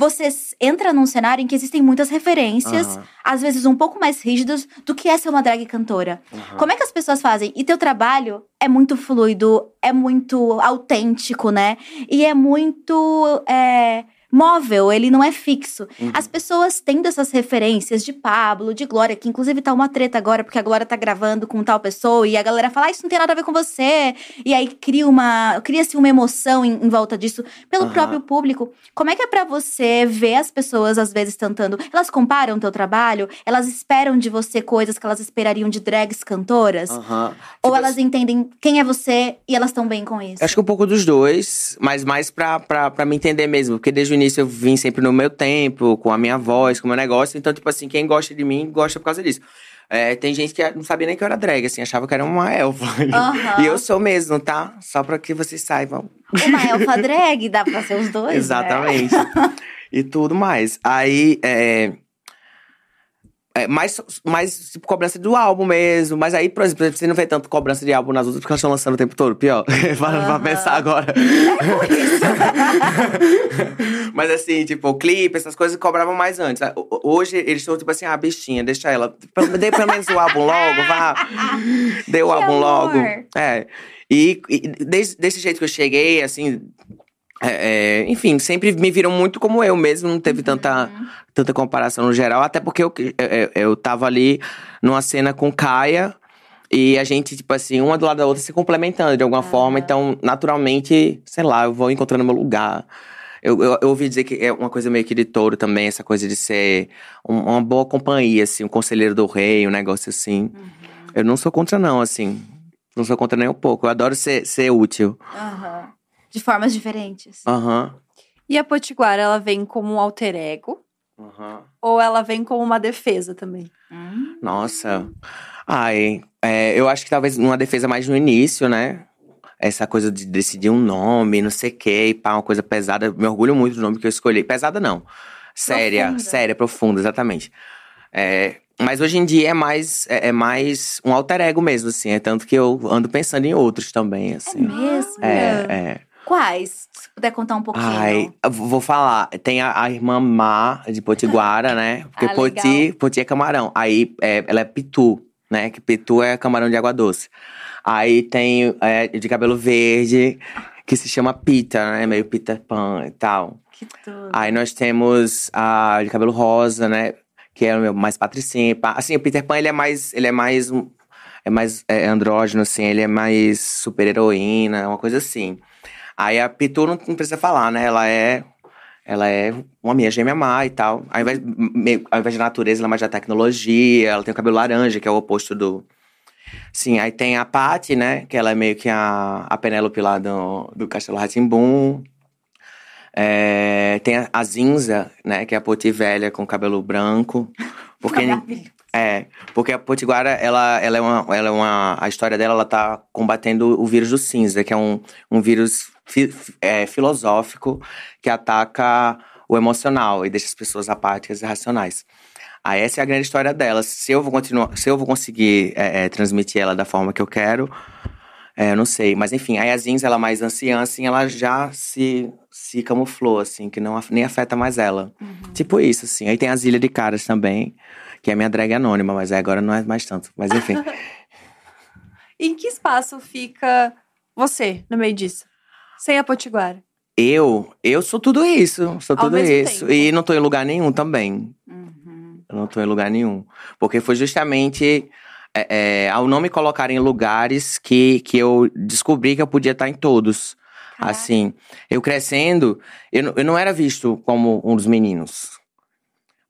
Você entra num cenário em que existem muitas referências, Aham, às vezes um pouco mais rígidas, do que é ser uma drag cantora. aham. Como é que as pessoas fazem? E teu trabalho é muito fluido, é muito autêntico, né? E é muito é, móvel, ele não é fixo. Uhum. As pessoas tendo essas referências de Pablo, de Glória, que inclusive tá uma treta agora, porque a Glória tá gravando com tal pessoa, e a galera fala, ah, isso não tem nada a ver com você. E aí cria uma. cria-se uma emoção em, em volta disso pelo Aham. próprio público. Como é que é pra você ver as pessoas, às vezes, tentando. Elas comparam o teu trabalho? Elas esperam de você coisas que elas esperariam de drags cantoras? Aham. Ou elas entendem quem é você e elas estão bem com isso? Acho que um pouco dos dois, mas mais pra, pra, pra me entender mesmo. Porque desde o início eu vim sempre no meu tempo, com a minha voz, com o meu negócio. Então, tipo assim, quem gosta de mim, gosta por causa disso. É, tem gente que não sabia nem que eu era drag, assim, achava que era uma elfa. Aham. E eu sou mesmo, tá? Só pra que vocês saibam. Uma elfa drag, dá pra ser os dois, né? Exatamente. e tudo mais. Aí, é. É, mais, mais tipo, cobrança do álbum mesmo. Mas aí, por exemplo, você não vê tanto cobrança de álbum nas outras porque elas estão lançando o tempo todo. Pior. pra, pra Aham. pensar agora. mas assim, tipo, o clipe, essas coisas cobravam mais antes. Ho- Hoje eles estão tipo assim, ah, bichinha, deixa ela. Dê pelo menos o álbum logo, vá. Dê o Que álbum amor. logo. É. E, e desse, desse jeito que eu cheguei, assim. É, é, enfim, sempre me viram muito como eu mesmo, não teve tanta, Uhum. tanta comparação no geral, até porque eu, eu, eu tava ali numa cena com Kaia e a gente, tipo assim, uma do lado da outra se complementando de alguma forma, Aham. então, naturalmente, sei lá, eu vou encontrando meu lugar. Eu, eu, eu ouvi dizer que é uma coisa meio que de touro também, essa coisa de ser um- uma boa companhia, assim, um conselheiro do rei, um negócio assim. Uhum. Eu não sou contra, não, assim. Não sou contra nem um pouco. Eu adoro ser, ser útil. Aham. De formas diferentes. Aham. E a Potiguara, ela vem como um alter ego? Aham. Ou ela vem como uma defesa também? Hum. Nossa. Ai, é, eu acho que talvez uma defesa mais no início, né? Essa coisa de decidir um nome, não sei o quê, e pá, uma coisa pesada. Me orgulho muito do nome que eu escolhi. Pesada não. Séria, Profunda. séria, profunda, exatamente. É, mas hoje em dia é mais, é, é mais um alter ego mesmo, assim. É tanto que eu ando pensando em outros também, É assim. mesmo? É, é. Quais? Se puder contar um pouquinho. Ai, vou falar. Tem a, a irmã Má de Potiguara, né? Porque Ah, Poti. Poti é camarão. Aí é, ela é Pitu, né? Que Pitu é camarão de água doce. Aí tem é, de cabelo verde, que se chama Pita, né? Meio Peter Pan e tal. Que tudo. Aí nós temos a de cabelo rosa, né? Que é o meu mais patricinha. Assim, o Peter Pan, ele é mais… Ele é mais… É mais é, andrógeno, assim. Ele é mais super-heroína, uma coisa assim. Aí a Pitu não, não precisa falar, né? Ela é… Ela é uma minha gêmea má e tal. Ao invés, meio- ao invés de natureza, ela é mais da tecnologia. Ela tem o cabelo laranja, que é o oposto do… Sim, aí tem a Paty, né? Que ela é meio que a, a Penélope lá do, do Castelo Ratimbum. É, tem a, a Zinza, né? Que é a Poti velha com cabelo branco. Porque, é, porque a Potiguara, ela, ela é uma… Ela é uma a história dela, ela tá combatendo o vírus do cinza. Que é um, um vírus fi- é, filosófico que ataca o emocional e deixa as pessoas apáticas e racionais. Aí essa é a grande história dela. Se eu vou continuar, se eu vou conseguir é, é, transmitir ela da forma que eu quero, é, não sei. Mas enfim, aí a Zinza, ela é mais anciã, assim, ela já se, se camuflou, assim, que não nem afeta mais ela. Uhum. Tipo isso, assim. Aí tem as Ilhas de Caras também, que é minha drag anônima, mas agora não é mais tanto. Mas enfim. Em que espaço fica você no meio disso? Sem a Potiguara? eu, eu sou tudo isso. Sou Ao tudo isso. tempo. E não tô em lugar nenhum também. Uhum. Eu não tô em lugar nenhum. Porque foi justamente é, é, ao não me colocar em lugares que, que eu descobri que eu podia estar em todos. Caraca. Assim, eu crescendo, eu, não- eu não era visto como um dos meninos.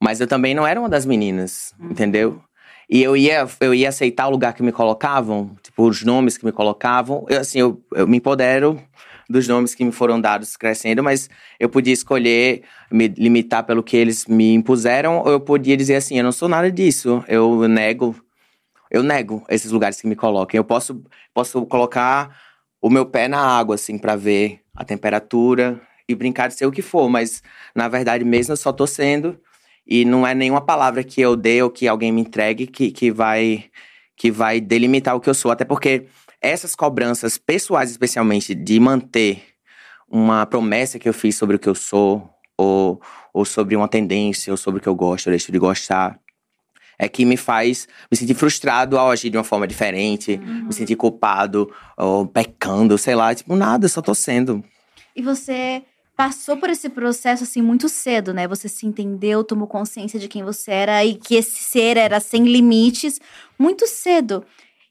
Mas eu também não era uma das meninas, entendeu? E eu ia, eu ia aceitar o lugar que me colocavam, tipo, os nomes que me colocavam. Eu, assim, eu, eu me empodero dos nomes que me foram dados crescendo, mas eu podia escolher me limitar pelo que eles me impuseram, ou eu podia dizer assim, eu não sou nada disso, eu nego, eu nego esses lugares que me coloquem. Eu posso, posso colocar o meu pé na água, assim, pra ver a temperatura e brincar de ser o que for, mas na verdade mesmo eu só tô sendo e não é nenhuma palavra que eu dê ou que alguém me entregue que, que vai que vai delimitar o que eu sou, até porque essas cobranças pessoais especialmente de manter uma promessa que eu fiz sobre o que eu sou ou, ou sobre uma tendência ou sobre o que eu gosto ou deixo de gostar é que me faz me sentir frustrado ao agir de uma forma diferente, me sentir culpado ou pecando, sei lá, tipo, nada, só tô sendo. E você passou por esse processo assim muito cedo, né? Você se entendeu, tomou consciência de quem você era e que esse ser era sem limites muito cedo.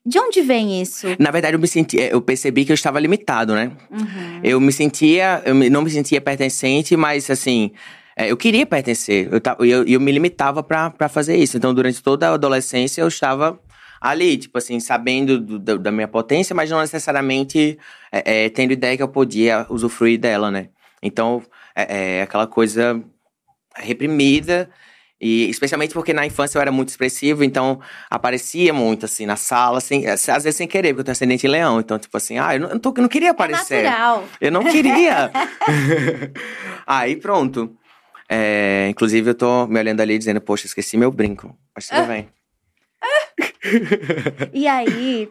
De onde vem isso? Na verdade, eu me senti, eu percebi que eu estava limitado, né? Uhum. Eu me sentia, eu não me sentia pertencente, mas assim, é, eu queria pertencer. Eu, eu, eu me limitava pra fazer isso. Então, durante toda a adolescência, eu estava ali, tipo assim, sabendo do- da- da minha potência, mas não necessariamente é, é, tendo ideia que eu podia usufruir dela, né? Então, é, é aquela coisa reprimida. E especialmente porque na infância eu era muito expressivo, então aparecia muito assim na sala, assim, às vezes sem querer, porque eu tenho ascendente em leão. Então, tipo assim, ah, eu não, eu tô- eu não queria aparecer. É natural. Eu não queria. Aí pronto. É, inclusive, eu tô me olhando ali dizendo, poxa, esqueci meu brinco. Mas tudo bem. E aí,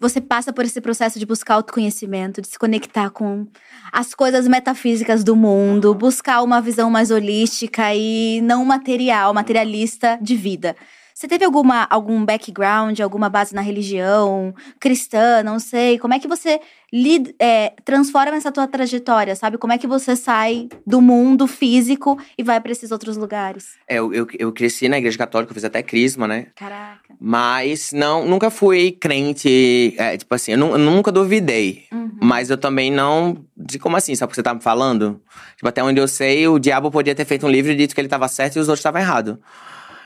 você passa por esse processo de buscar autoconhecimento, de se conectar com as coisas metafísicas do mundo, buscar uma visão mais holística e não material, materialista de vida. Você teve alguma, algum background, alguma base na religião cristã, não sei? Como é que você lid- é, transforma essa tua trajetória, sabe? Como é que você sai do mundo físico e vai pra esses outros lugares? É, eu, eu, eu cresci na igreja católica, eu fiz até crisma, né? Caraca. Mas não, nunca fui crente, é, tipo assim, eu, eu nunca duvidei. Uhum. Mas eu também não. De como assim? Sabe o que você tá me falando? Tipo, até onde eu sei, o diabo podia ter feito um livro e dito que ele tava certo e os outros estavam errados.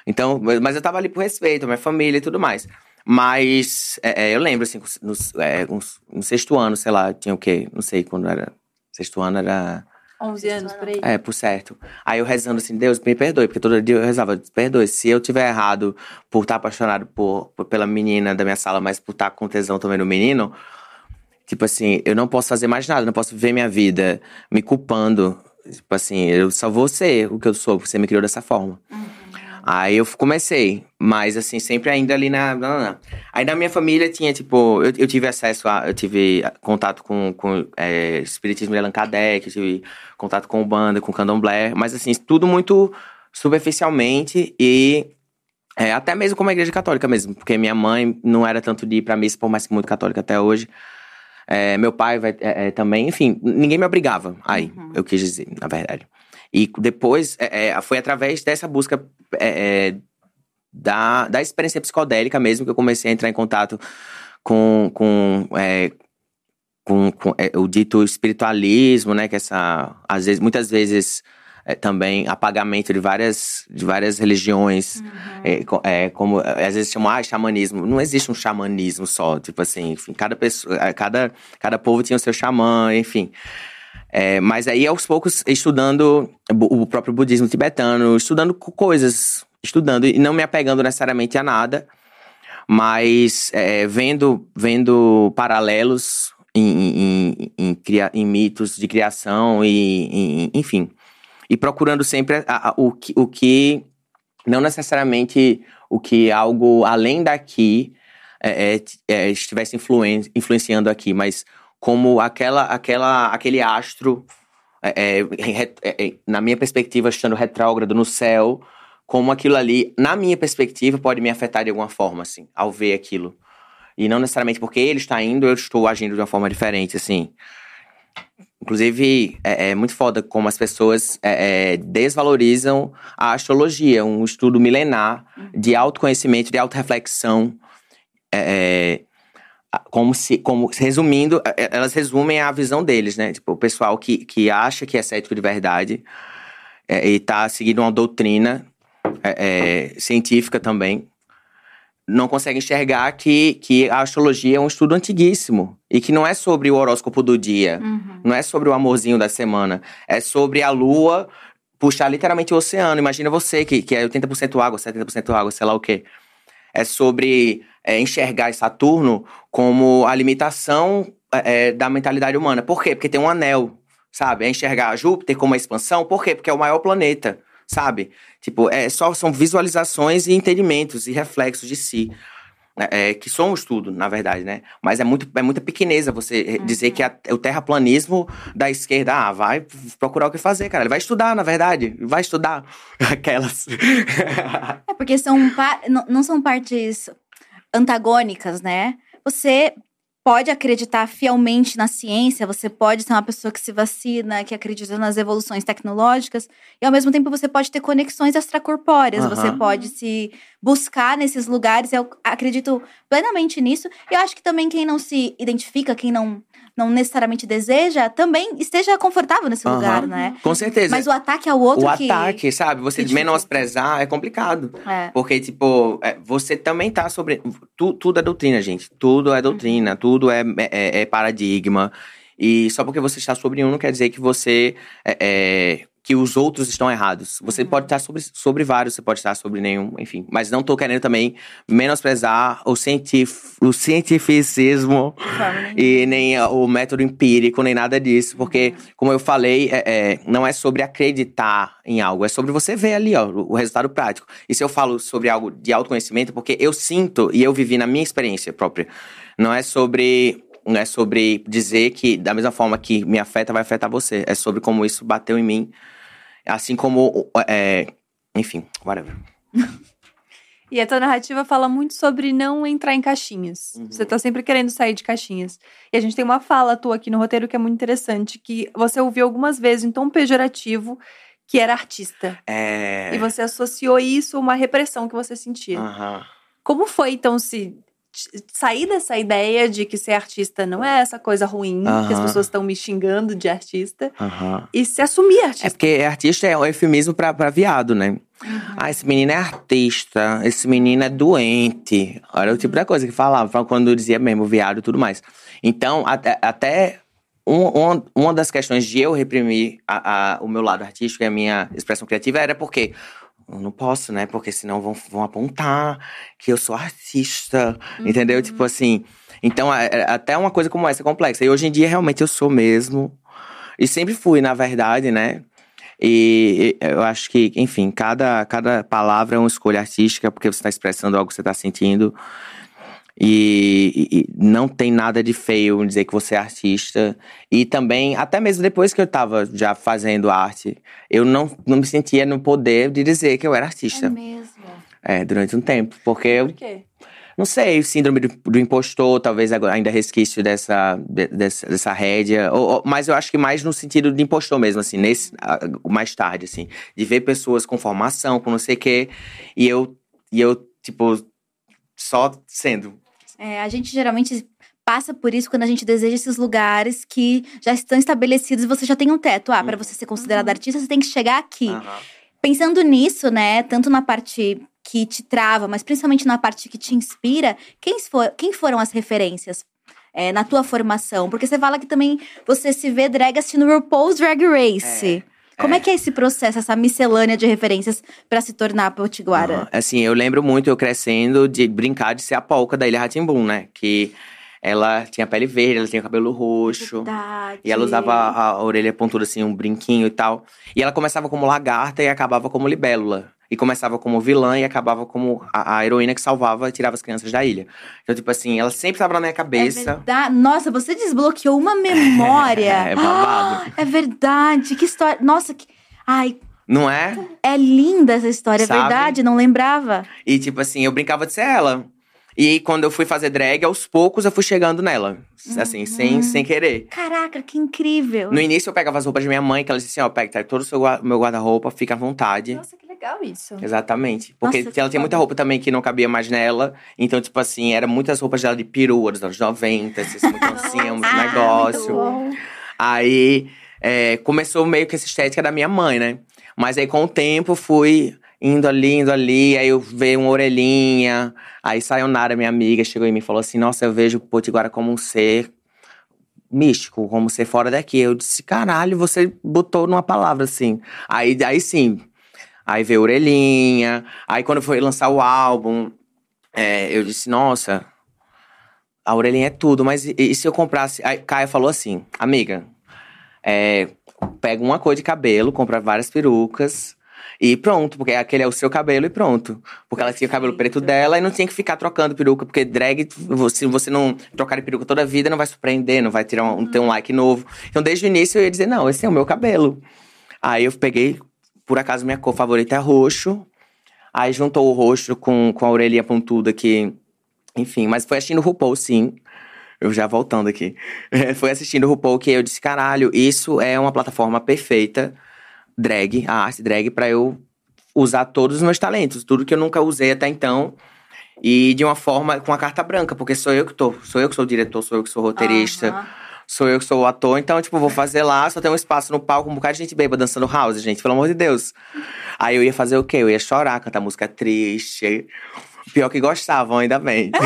Então, mas eu tava ali por respeito, minha família e tudo mais. Mas é, é, eu lembro, assim, no, é, uns- no sexto ano, sei lá, tinha o quê? Não sei quando era. Sexto ano era. 11 anos por aí. É, por certo. Aí eu rezando assim, Deus, me perdoe, porque todo dia eu rezava, perdoe, se eu tiver errado por estar apaixonado por, por- pela menina da minha sala, mas por estar com tesão também no menino, tipo assim, eu não posso fazer mais nada, não posso viver minha vida me culpando. Tipo assim, eu só vou ser o que eu sou, porque você me criou dessa forma. Aí eu comecei, mas assim, sempre ainda ali na. na- na- Aí na minha família tinha, tipo, eu, eu tive acesso a. Eu tive contato com, com é, espiritismo de Allan Kardec, eu tive contato com o banda, com o candomblé, mas assim, tudo muito superficialmente e é, até mesmo como a igreja católica mesmo, porque minha mãe não era tanto de ir pra missa, por mais que muito católica até hoje. É, meu pai vai, é, é, também, enfim, ninguém me obrigava aí, eu quis dizer, na verdade. E depois, é, é, foi através dessa busca é, é, da, da experiência psicodélica mesmo que eu comecei a entrar em contato com, com, é, com, com, é, o dito espiritualismo, né? Que essa, às vezes, muitas vezes, é, também apagamento de várias, de várias religiões. É, co- é, como é, às vezes chamam, ah, xamanismo. Não existe um xamanismo só. Tipo assim, enfim, cada pessoa, é, cada, cada povo tinha o seu xamã, enfim. É, mas aí, aos poucos, estudando o próprio budismo tibetano, estudando co- coisas, estudando e não me apegando necessariamente a nada, mas é, vendo, vendo paralelos em, em, em, em mitos de criação e, enfim. E procurando sempre a- a- o, que, o que, não necessariamente o que algo além daqui é, é, é, estivesse influen- influenciando aqui, mas como aquela, aquela, aquele astro, é, é, é, é, na minha perspectiva, estando retrógrado no céu, como aquilo ali, na minha perspectiva, pode me afetar de alguma forma, assim, ao ver aquilo. E não necessariamente porque ele está indo, eu estou agindo de uma forma diferente, assim. Inclusive, é, é muito foda como as pessoas é, é, desvalorizam a astrologia, um estudo milenar de autoconhecimento, de autorreflexão. É, é, como se, como resumindo, é, elas resumem a visão deles, né? Tipo, o pessoal que, que acha que é cético de verdade é, e tá seguindo uma doutrina é, é, científica também, não consegue enxergar que, que a astrologia é um estudo antiguíssimo e que não é sobre o horóscopo do dia, Uhum. não é sobre o amorzinho da semana, é sobre a lua puxar literalmente o oceano. Imagina você que, que é 80% água, 70% água, sei lá o quê. É sobre é, enxergar Saturno como a limitação é, da mentalidade humana. Por quê? Porque tem um anel, sabe? É enxergar Júpiter como a expansão. Por quê? Porque é o maior planeta, sabe? Tipo, é só são visualizações e entendimentos e reflexos de si. né? É, que são um estudo, na verdade, né? Mas é, muito, é muita pequeneza você dizer que a- o terraplanismo da esquerda, ah, vai procurar o que fazer, cara. Ele vai estudar, na verdade. Vai estudar aquelas. É porque são não, não são partes antagônicas, né? Você pode acreditar fielmente na ciência, você pode ser uma pessoa que se vacina, que acredita nas evoluções tecnológicas, e ao mesmo tempo você pode ter conexões extracorpóreas, Aham. você pode se buscar nesses lugares. Eu acredito plenamente nisso. E eu acho que também quem não se identifica, quem não, não necessariamente deseja, também esteja confortável nesse Aham. lugar, né? Com certeza. Mas o ataque ao outro o que. ataque, sabe? Você menosprezar é complicado. É. Porque, tipo, é, você também tá sobre. tu- tudo é doutrina, gente. Tudo é doutrina, tudo é, é, é paradigma. E só porque você está sobre um não quer dizer que você. é, é, que os outros estão errados. Você Uhum. pode estar sobre, sobre vários, você pode estar sobre nenhum, enfim. Mas não tô querendo também menosprezar o, cientif o cientificismo e nem uh, o método empírico, nem nada disso. Porque, como eu falei, é, é, não é sobre acreditar em algo, é sobre você ver ali, ó, o, o resultado prático. E se eu falo sobre algo de autoconhecimento, porque eu sinto e eu vivi na minha experiência própria. Não é sobre. Não é sobre dizer que, da mesma forma que me afeta, vai afetar você. É sobre como isso bateu em mim. Assim como. é, enfim, whatever. E a tua narrativa fala muito sobre não entrar em caixinhas. Uhum. Você tá sempre querendo sair de caixinhas. E a gente tem uma fala tua aqui no roteiro que é muito interessante, que você ouviu algumas vezes em tom pejorativo que era artista. É. E você associou isso a uma repressão que você sentia. Aham. Como foi, então, se sair dessa ideia de que ser artista não é essa coisa ruim, que as pessoas estão me xingando de artista, e se assumir É artista? porque artista é um eufemismo pra, pra viado, né? Ah, esse menino é artista, esse menino é doente. Era o tipo da coisa que falava, quando eu dizia mesmo, viado e tudo mais. Então, até, até um- uma, uma das questões de eu reprimir a- a- o meu lado artístico e a minha expressão criativa era porque eu não posso, né? Porque senão vão, vão apontar que eu sou artista, entendeu? Tipo assim. Então, é- é até uma coisa como essa é complexa. E hoje em dia, realmente, eu sou mesmo. E sempre fui, na verdade, né? E e eu acho que, enfim, cada, cada palavra é uma escolha artística, porque você está expressando algo que você está sentindo. E, e- não tem nada de feio em dizer que você é artista. E também, até mesmo depois que eu estava já fazendo arte, eu não, não me sentia no poder de dizer que eu era É artista. mesmo. É, durante um tempo. Porque Por quê? não sei, síndrome do, do impostor, talvez ainda resquício dessa, de- dessa, dessa rédea. Ou- ou- mas eu acho que mais no sentido de impostor mesmo, assim, nesse, mais tarde, assim. De ver pessoas com formação, com não sei o quê. E eu, e eu tipo, só sendo. É, a gente geralmente passa por isso quando a gente deseja esses lugares que já estão estabelecidos e você já tem um teto. Ah, para Uhum. você ser considerado artista, você tem que chegar aqui. Aham. Pensando nisso, né, tanto na parte que te trava, mas principalmente na parte que te inspira, quem, for, quem foram as referências é, na tua formação? Porque você fala que também você se vê drag assistindo RuPaul's Drag Race. Como é. é. que é esse processo, essa miscelânea de referências pra se tornar potiguara? Aham. Assim, eu lembro muito eu crescendo de brincar de ser a polca da Ilha Ratimbum, né? Que ela tinha pele verde, ela tinha cabelo roxo. Verdade. E ela usava a, a orelha pontuda, assim, um brinquinho e tal. E ela começava como lagarta e acabava como libélula. E começava como vilã e acabava como a, a heroína que salvava e tirava as crianças da ilha. Então, tipo assim, ela sempre estava na minha É cabeça. verdade. Nossa, você desbloqueou uma memória. É babado. Ah, é verdade. Que história. Nossa, que. Ai, Não é? é linda essa história, é verdade, não lembrava. E, tipo assim, eu brincava de ser ela. E quando eu fui fazer drag, aos poucos eu fui chegando nela. Assim, Uhum. sem, sem querer. Caraca, que incrível. No início eu pegava as roupas de minha mãe, que ela disse assim, ó, pega todo o seu meu guarda-roupa, fica à vontade. Nossa, que legal isso. Exatamente. Porque Nossa, ela tinha muita roupa também que não cabia mais nela. Então, tipo assim, era muitas roupas dela de perua dos anos 90, assim, muito dancinha, muito Ah, negócio. muito bom. Aí é, começou meio que essa estética da minha mãe, né? Mas aí com o tempo fui indo ali, indo ali, aí eu veio uma orelhinha. Aí Sayonara, minha amiga, chegou em mim e falou assim: Nossa, eu vejo o Potiguara como um ser místico, como ser fora daqui. Eu disse: Caralho, você botou numa palavra assim. Aí, aí sim. Aí veio orelhinha. Aí quando foi lançar o álbum, é, eu disse: Nossa, a orelhinha é tudo, mas e, e se eu comprasse. Aí Caia falou assim: Amiga, é, pega uma cor de cabelo, compra várias perucas. E pronto, porque aquele é o seu cabelo e pronto. Porque ela tinha o cabelo preto dela e não tinha que ficar trocando peruca, porque drag, se você não trocar de peruca toda a vida, não vai surpreender, não vai tirar um, ter um like novo. Então, desde o início, eu ia dizer: não, esse é o meu cabelo. Aí eu peguei, por acaso, minha cor favorita é roxo. Aí juntou o roxo com, com a orelhinha pontuda que. Enfim, mas foi assistindo o RuPaul, sim. Eu já voltando aqui. foi assistindo o RuPaul que eu disse: caralho, isso é uma plataforma perfeita, drag, a arte drag, pra eu usar todos os meus talentos, tudo que eu nunca usei até então. E de uma forma com a carta branca, porque sou eu que tô, sou eu que sou o diretor, sou eu que sou o roteirista, Aham. sou eu que sou o ator, então, tipo, vou fazer lá, só tem um espaço no palco, um bocado de gente bêbada dançando house, gente, pelo amor de Deus. Aí eu ia fazer o quê? Eu ia chorar, cantar música triste. Pior que gostavam, ainda bem.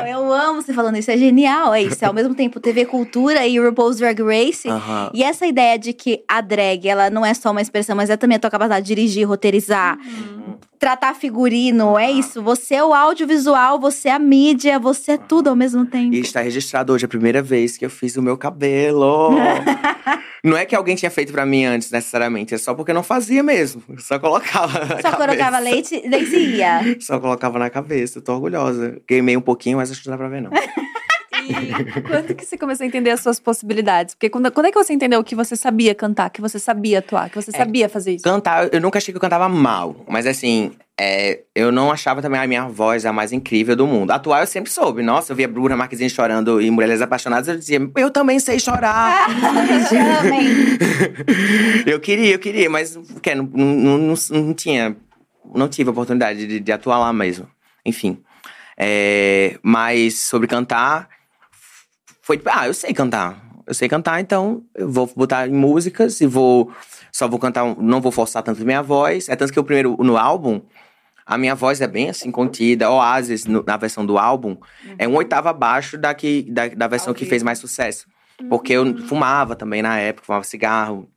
Não, eu amo você falando isso, é genial. É isso, é ao mesmo tempo TV Cultura e RuPaul's Drag Race. Aham. E essa ideia de que a drag, ela não é só uma expressão, mas é também a tua capacidade de dirigir, roteirizar, tratar figurino, é isso. Você é o audiovisual, você é a mídia, você é tudo ao mesmo tempo. E está registrado hoje, a primeira vez que eu fiz o meu cabelo. não é que alguém tinha feito pra mim antes, necessariamente. É só porque eu não fazia mesmo. Eu só colocava na Só cabeça. colocava leite, leite e ia. Só colocava na cabeça. Eu tô orgulhosa. Queimei um pouquinho, mas acho que não dá pra ver, não. Quando que você começou a entender as suas possibilidades? Porque quando, quando é que você entendeu que você sabia cantar, que você sabia atuar, que você sabia fazer isso? Cantar, eu nunca achei que eu cantava mal. Mas assim, é, eu não achava também a minha voz a mais incrível do mundo. Atuar eu sempre soube. Nossa, eu via Bruna Marquezine chorando e Mulheres Apaixonadas, eu dizia, eu também sei chorar. Chamem. eu queria, eu queria, mas porque, não, não, não, não tinha. Não tive a oportunidade de, de atuar lá mesmo. Enfim. É, mas sobre cantar, foi tipo, ah, eu sei cantar. Eu sei cantar, então eu vou botar em músicas e vou. Só vou cantar, não vou forçar tanto minha voz. É tanto que o primeiro, no álbum, a minha voz é bem assim, contida. Oasis, no- na versão do álbum, é um oitavo abaixo da, que, da, da versão Ao que fez mais sucesso. Porque eu fumava também na época, fumava cigarro.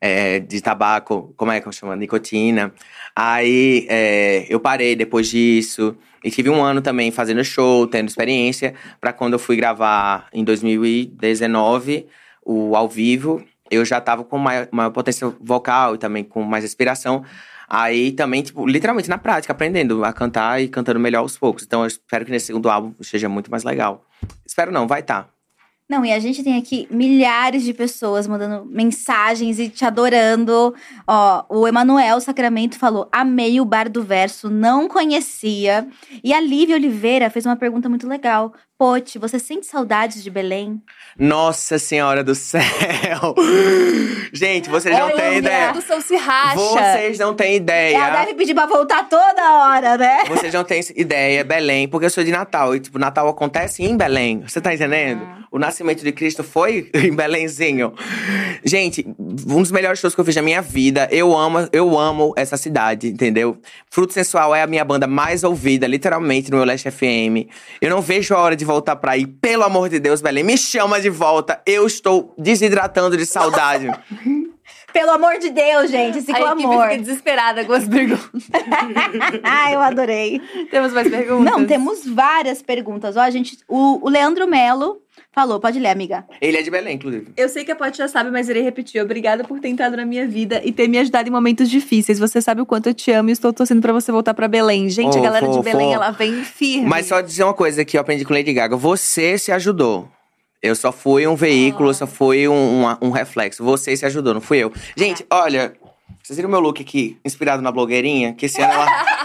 é, de tabaco, como é que eu chamo? Nicotina. Aí é, eu parei depois disso. E tive um ano também fazendo show, tendo experiência, pra quando eu fui gravar em 2019 o ao vivo, eu já tava com maior, maior potência vocal e também com mais respiração. Aí também, tipo, literalmente na prática, aprendendo a cantar e cantando melhor aos poucos. Então eu espero que nesse segundo álbum seja muito mais legal. Espero não, vai tá. Não, e a gente tem aqui milhares de pessoas mandando mensagens e te adorando. Ó, o Emanuel Sacramento falou: amei o Bar do Verso, não conhecia. E a Lívia Oliveira fez uma pergunta muito legal. Pote, você sente saudades de Belém? Nossa Senhora do Céu! Gente, vocês não Olha, têm ideia. Se racha. Vocês não têm ideia. Ela deve pedir pra voltar toda hora, né? Vocês não têm ideia, Belém, porque eu sou de Natal. E, tipo, Natal acontece em Belém. Você tá entendendo? Uhum. O nascimento de Cristo foi em Belémzinho. Gente, um dos melhores shows que eu fiz na minha vida. Eu amo, eu amo essa cidade, entendeu? Fruto Sensual é a minha banda mais ouvida, literalmente, no Leste FM. Eu não vejo a hora de voltar pra aí. Pelo amor de Deus, Belém, me chama de volta. Eu estou desidratando de saudade. Pelo amor de Deus, gente, esse A equipe clamor. fica desesperada com as perguntas. ah, eu adorei. Temos mais perguntas? Não, temos várias perguntas. Ó, a gente, o, o Leandro Melo falou, pode ler, amiga. Ele é de Belém, inclusive. Eu sei que a Pote já sabe, mas irei repetir. Obrigada por ter entrado na minha vida e ter me ajudado em momentos difíceis. Você sabe o quanto eu te amo e estou torcendo pra você voltar pra Belém. Gente, a Oh, galera de. Belém, ela vem firme. Mas só dizer uma coisa que eu aprendi com Lady Gaga. Você se ajudou. Eu só fui um veículo, eu só fui um, um, um reflexo. Você se ajudou, não fui eu. Gente, olha, vocês viram meu look aqui, inspirado na blogueirinha? Que esse ano ela.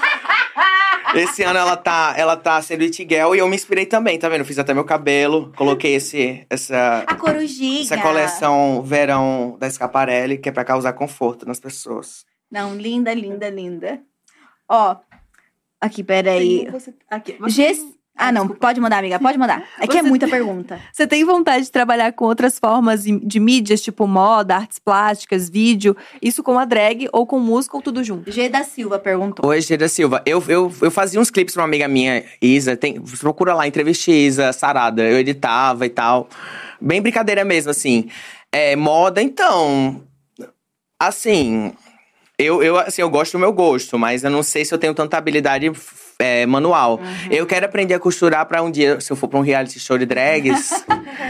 Esse ano ela tá, ela tá sendo it girl e eu me inspirei também, tá vendo? Fiz até meu cabelo, coloquei esse, essa, A corujinha. essa coleção verão da Scaparelli, que é pra causar conforto nas pessoas. Não, linda, linda, linda. Ó, aqui, peraí. Você- aqui, você-. Ah, não, pode mandar, amiga, pode mandar. É que é Você- muita pergunta. Você tem vontade de trabalhar com outras formas de mídias, tipo moda, artes plásticas, vídeo? Isso com a drag ou com música ou tudo junto? G da Silva perguntou. Oi, Gira Silva. Eu, eu, eu fazia uns clipes pra uma amiga minha, Isa. Tem, procura lá, entrevista Isa, Sarada. Eu editava e tal. Bem brincadeira mesmo, assim. É, moda, então. Assim. Eu, eu, assim, eu gosto do meu gosto, mas eu não sei se eu tenho tanta habilidade é, manual. Eu quero aprender a costurar pra um dia, se eu for pra um reality show de drags,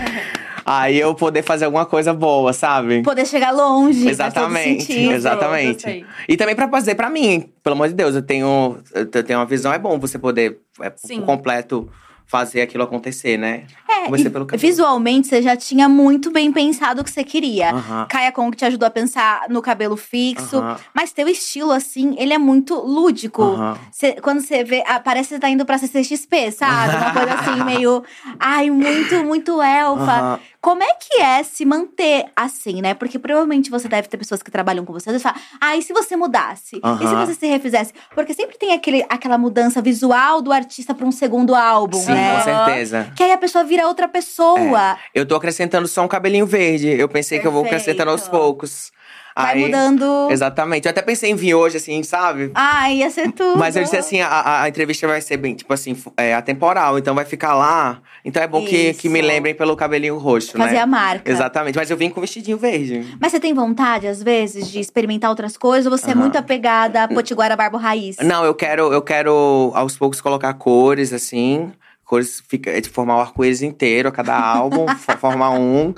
aí eu poder fazer alguma coisa boa, sabe? Poder chegar longe. Exatamente, sentido. exatamente. E também pra fazer pra mim, pelo amor de Deus, eu tenho, eu tenho uma visão, é bom você poder, é, Sim. completo, fazer aquilo acontecer, né? É, Comecei pelo cabelo. visualmente você já tinha muito bem pensado o que você queria. Aham. Kaia Kong te ajudou a pensar no cabelo fixo. Mas teu estilo, assim, ele é muito lúdico. Cê- quando você vê, ah, parece que você tá indo pra CCXP, sabe? Uma coisa assim, meio. Ai, muito, muito elfa. Como é que é se manter assim, né? Porque provavelmente você deve ter pessoas que trabalham com você e falam, ah, e se você mudasse? E se você se refizesse? Porque sempre tem aquele, aquela mudança visual do artista pra um segundo álbum, Sim, né? com certeza. Que aí a pessoa vira outra pessoa. Eu tô acrescentando só um cabelinho verde. Eu pensei que eu vou Perfeito. acrescentando aos poucos. Vai Aí- mudando. Exatamente. Eu até pensei em vir hoje, assim, sabe? Ai, ia ser tudo. Mas eu disse assim, a, a- entrevista vai ser bem, tipo assim, é, atemporal. Então vai ficar lá. Então é bom que, que me lembrem pelo cabelinho roxo, Fazer né? a marca. Exatamente. Mas eu vim com vestidinho verde. Mas você tem vontade, às vezes, de experimentar outras coisas? Ou você é Aham. muito apegada a Potiguara Barbo Raiz? Não, eu quero, eu quero aos poucos colocar cores, assim. Cores, fica, é de formar o arco-íris inteiro a cada álbum, fo- formar um.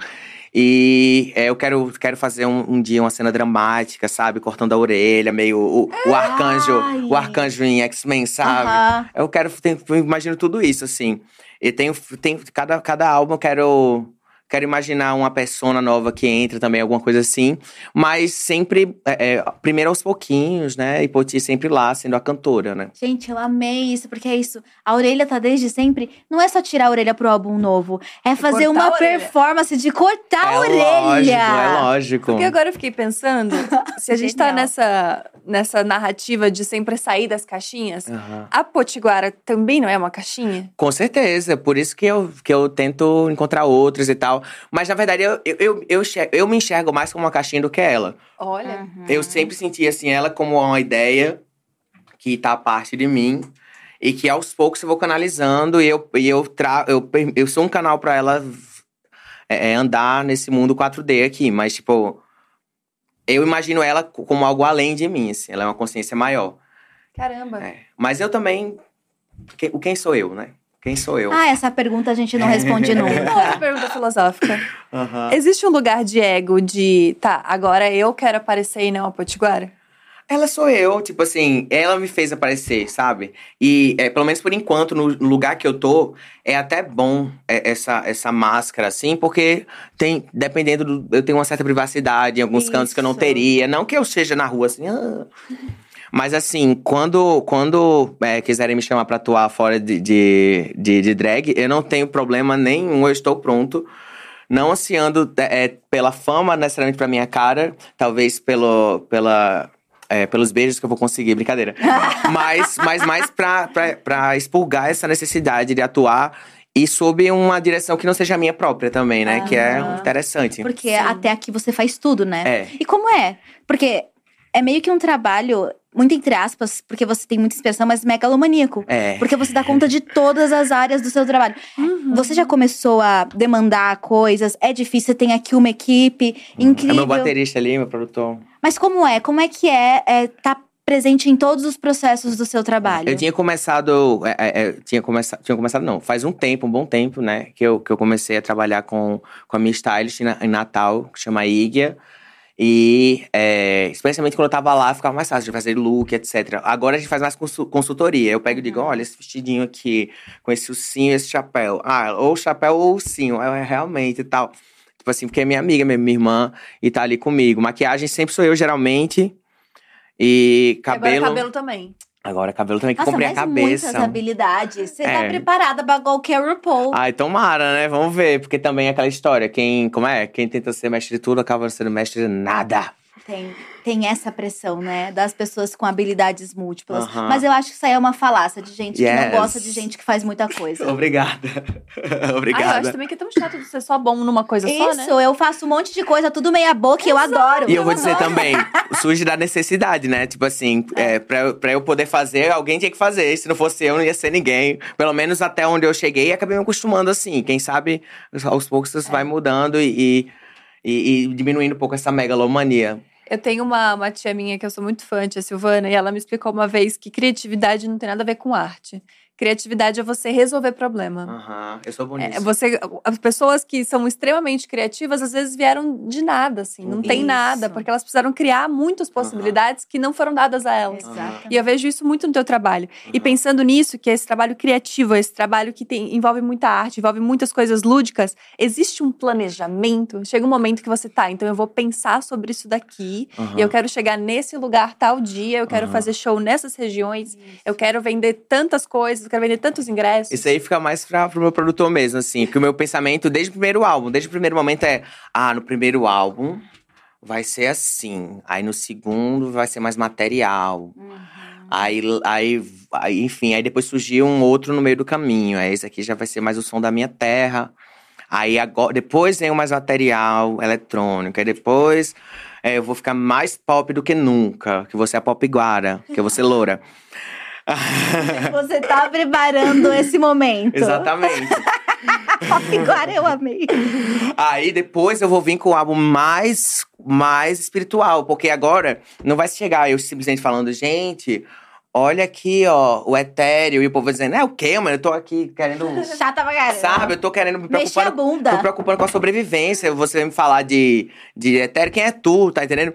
E é, eu quero, quero fazer um, um dia uma cena dramática, sabe? Cortando a orelha, meio o, o arcanjo, Ai. o arcanjo em X-Men, sabe? Eu quero, tem- eu imagino tudo isso, assim. E tenho, tem, cada, cada álbum eu quero, quero imaginar uma persona nova que entra também, alguma coisa assim. Mas sempre, é, é, primeiro aos pouquinhos, né? E Poti sempre lá, sendo a cantora, né? Gente, eu amei isso, porque é isso. A orelha tá desde sempre. Não é só tirar a orelha pro álbum novo. É fazer cortar uma a performance de cortar a é orelha. lógico, é lógico. Porque agora eu fiquei pensando, se a gente tá nessa, nessa narrativa de sempre sair das caixinhas, Aham. a Potiguara também não é uma caixinha? Com certeza, por isso que eu, que eu tento encontrar outros e tal. Mas na verdade, eu, eu, eu, eu, me enxergo mais como uma caixinha do que ela. Olha. Uhum. Eu sempre senti assim ela como uma ideia que tá a parte de mim e que aos poucos eu vou canalizando e eu e eu tra eu, eu sou um canal pra ela é, é, andar nesse mundo 4D aqui, mas tipo eu imagino ela co- como algo além de mim, assim, ela é uma consciência maior. Caramba. É. Mas eu também que- o quem sou eu, né? Quem sou eu? Ah, essa pergunta a gente não responde nunca. Outra pergunta filosófica. Existe um lugar de ego de, tá, agora eu quero aparecer e não a Potiguara? Ela sou eu, tipo assim, ela me fez aparecer, sabe? E é, pelo menos por enquanto, no, no lugar que eu tô, é até bom é, essa, essa máscara, assim, porque tem, dependendo do. Eu tenho uma certa privacidade em alguns cantos que eu não Isso. teria. Não que eu seja na rua assim. ah. Mas assim, quando, quando é, quiserem me chamar pra atuar fora de, de, de, de drag, eu não tenho problema nenhum, eu estou pronto. Não ansiando é, pela fama necessariamente pra minha cara, talvez pelo, pela, é, pelos beijos que eu vou conseguir, brincadeira. mas, mas mais pra, pra, pra expurgar essa necessidade de atuar e sob uma direção que não seja a minha própria também, né? Que é Aham. interessante. Porque Sim. até aqui você faz tudo, né? É. E como é? Porque é meio que um trabalho, muito entre aspas, porque você tem muita inspiração, mas megalomaníaco. É. Porque você dá conta de todas as áreas do seu trabalho. Uhum. Você já começou a demandar coisas? É difícil, você tem aqui uma equipe É incrível. meu baterista ali, meu produtor. Mas como é? Como é que é estar presente em todos os processos do seu trabalho? Eu tinha começado. é, é, é, tinha começado. Tinha começado, não. Faz um tempo, um bom tempo, né? Que eu, que eu comecei a trabalhar com, com a minha stylist em Natal, que chama Igia. E é, especialmente quando eu tava lá, ficava mais fácil de fazer look, etc. Agora a gente faz mais consu- consultoria. Eu pego e digo: Uhum. olha, esse vestidinho aqui, com esse ursinho, esse chapéu. Ah, ou chapéu ou ursinho. É, realmente e tal. Tipo assim, porque é minha amiga, minha, minha irmã, e tá ali comigo. Maquiagem sempre sou eu, geralmente. E E agora cabelo. cabelo também. Agora, cabelo também que Nossa, comprei a cabeça. muitas habilidades. Você tá É. preparada pra qualquer RuPaul. Ai, tomara, né? Vamos ver. Porque também é aquela história. Quem, como é? Quem tenta ser mestre de tudo acaba sendo mestre de nada. Tem, tem essa pressão, né? Das pessoas com habilidades múltiplas. Mas eu acho que isso aí é uma falácia de gente que Yes. não gosta de gente que faz muita coisa. Obrigada. Ah, eu Obrigada. acho também que é tão chato de ser só bom numa coisa só, né? Isso, eu faço um monte de coisa, tudo meia boca, e eu adoro. E eu vou dizer também, surge da necessidade, né? Tipo assim, é. pra, eu- pra eu poder fazer, alguém tinha que fazer. Se não fosse eu, não ia ser ninguém. Pelo menos até onde eu cheguei, acabei me acostumando assim. Quem sabe, aos poucos isso vai mudando e, e, e diminuindo um pouco essa megalomania. Eu tenho uma, uma tia minha que eu sou muito fã, tia Silvana, e ela me explicou uma vez que criatividade não tem nada a ver com arte. Criatividade é você resolver problema. Aham, eu sou bonito. É, você, as pessoas que são extremamente criativas, às vezes vieram de nada, assim. Não tem Isso. nada, porque elas precisaram criar muitas possibilidades que não foram dadas a elas. Exatamente. E eu vejo isso muito no teu trabalho. E pensando nisso, que é esse trabalho criativo, esse trabalho que tem, envolve muita arte, envolve muitas coisas lúdicas, existe um planejamento. Chega um momento que você tá, então eu vou pensar sobre isso daqui, e eu quero chegar nesse lugar tal dia, eu quero fazer show nessas regiões, eu quero vender tantas coisas, quero vender tantos ingressos. Isso aí fica mais pra, pro meu produtor mesmo, assim. Porque o meu pensamento, desde o primeiro álbum, desde o primeiro momento é… Ah, no primeiro álbum vai ser assim. Aí no segundo vai ser mais material. Uhum. Aí, aí, aí, enfim, aí depois surgiu um outro no meio do caminho. Aí esse aqui já vai ser mais o som da minha terra. Aí agora, depois vem o mais material eletrônico. Aí depois é, eu vou ficar mais pop do que nunca. Que você é pop guara, que você é loura. Você tá preparando esse momento. Exatamente. Agora eu amei. Aí depois eu vou vir com o álbum mais, mais espiritual, porque agora não vai chegar eu simplesmente falando, gente, olha aqui, ó, o etéreo, e o povo dizendo, é o quê, mano? Eu tô aqui querendo. Chata pra caramba. Sabe, eu tô querendo me Mexer a bunda. Tô preocupando com a sobrevivência. Você me falar de, de etéreo, quem é tu, tá entendendo?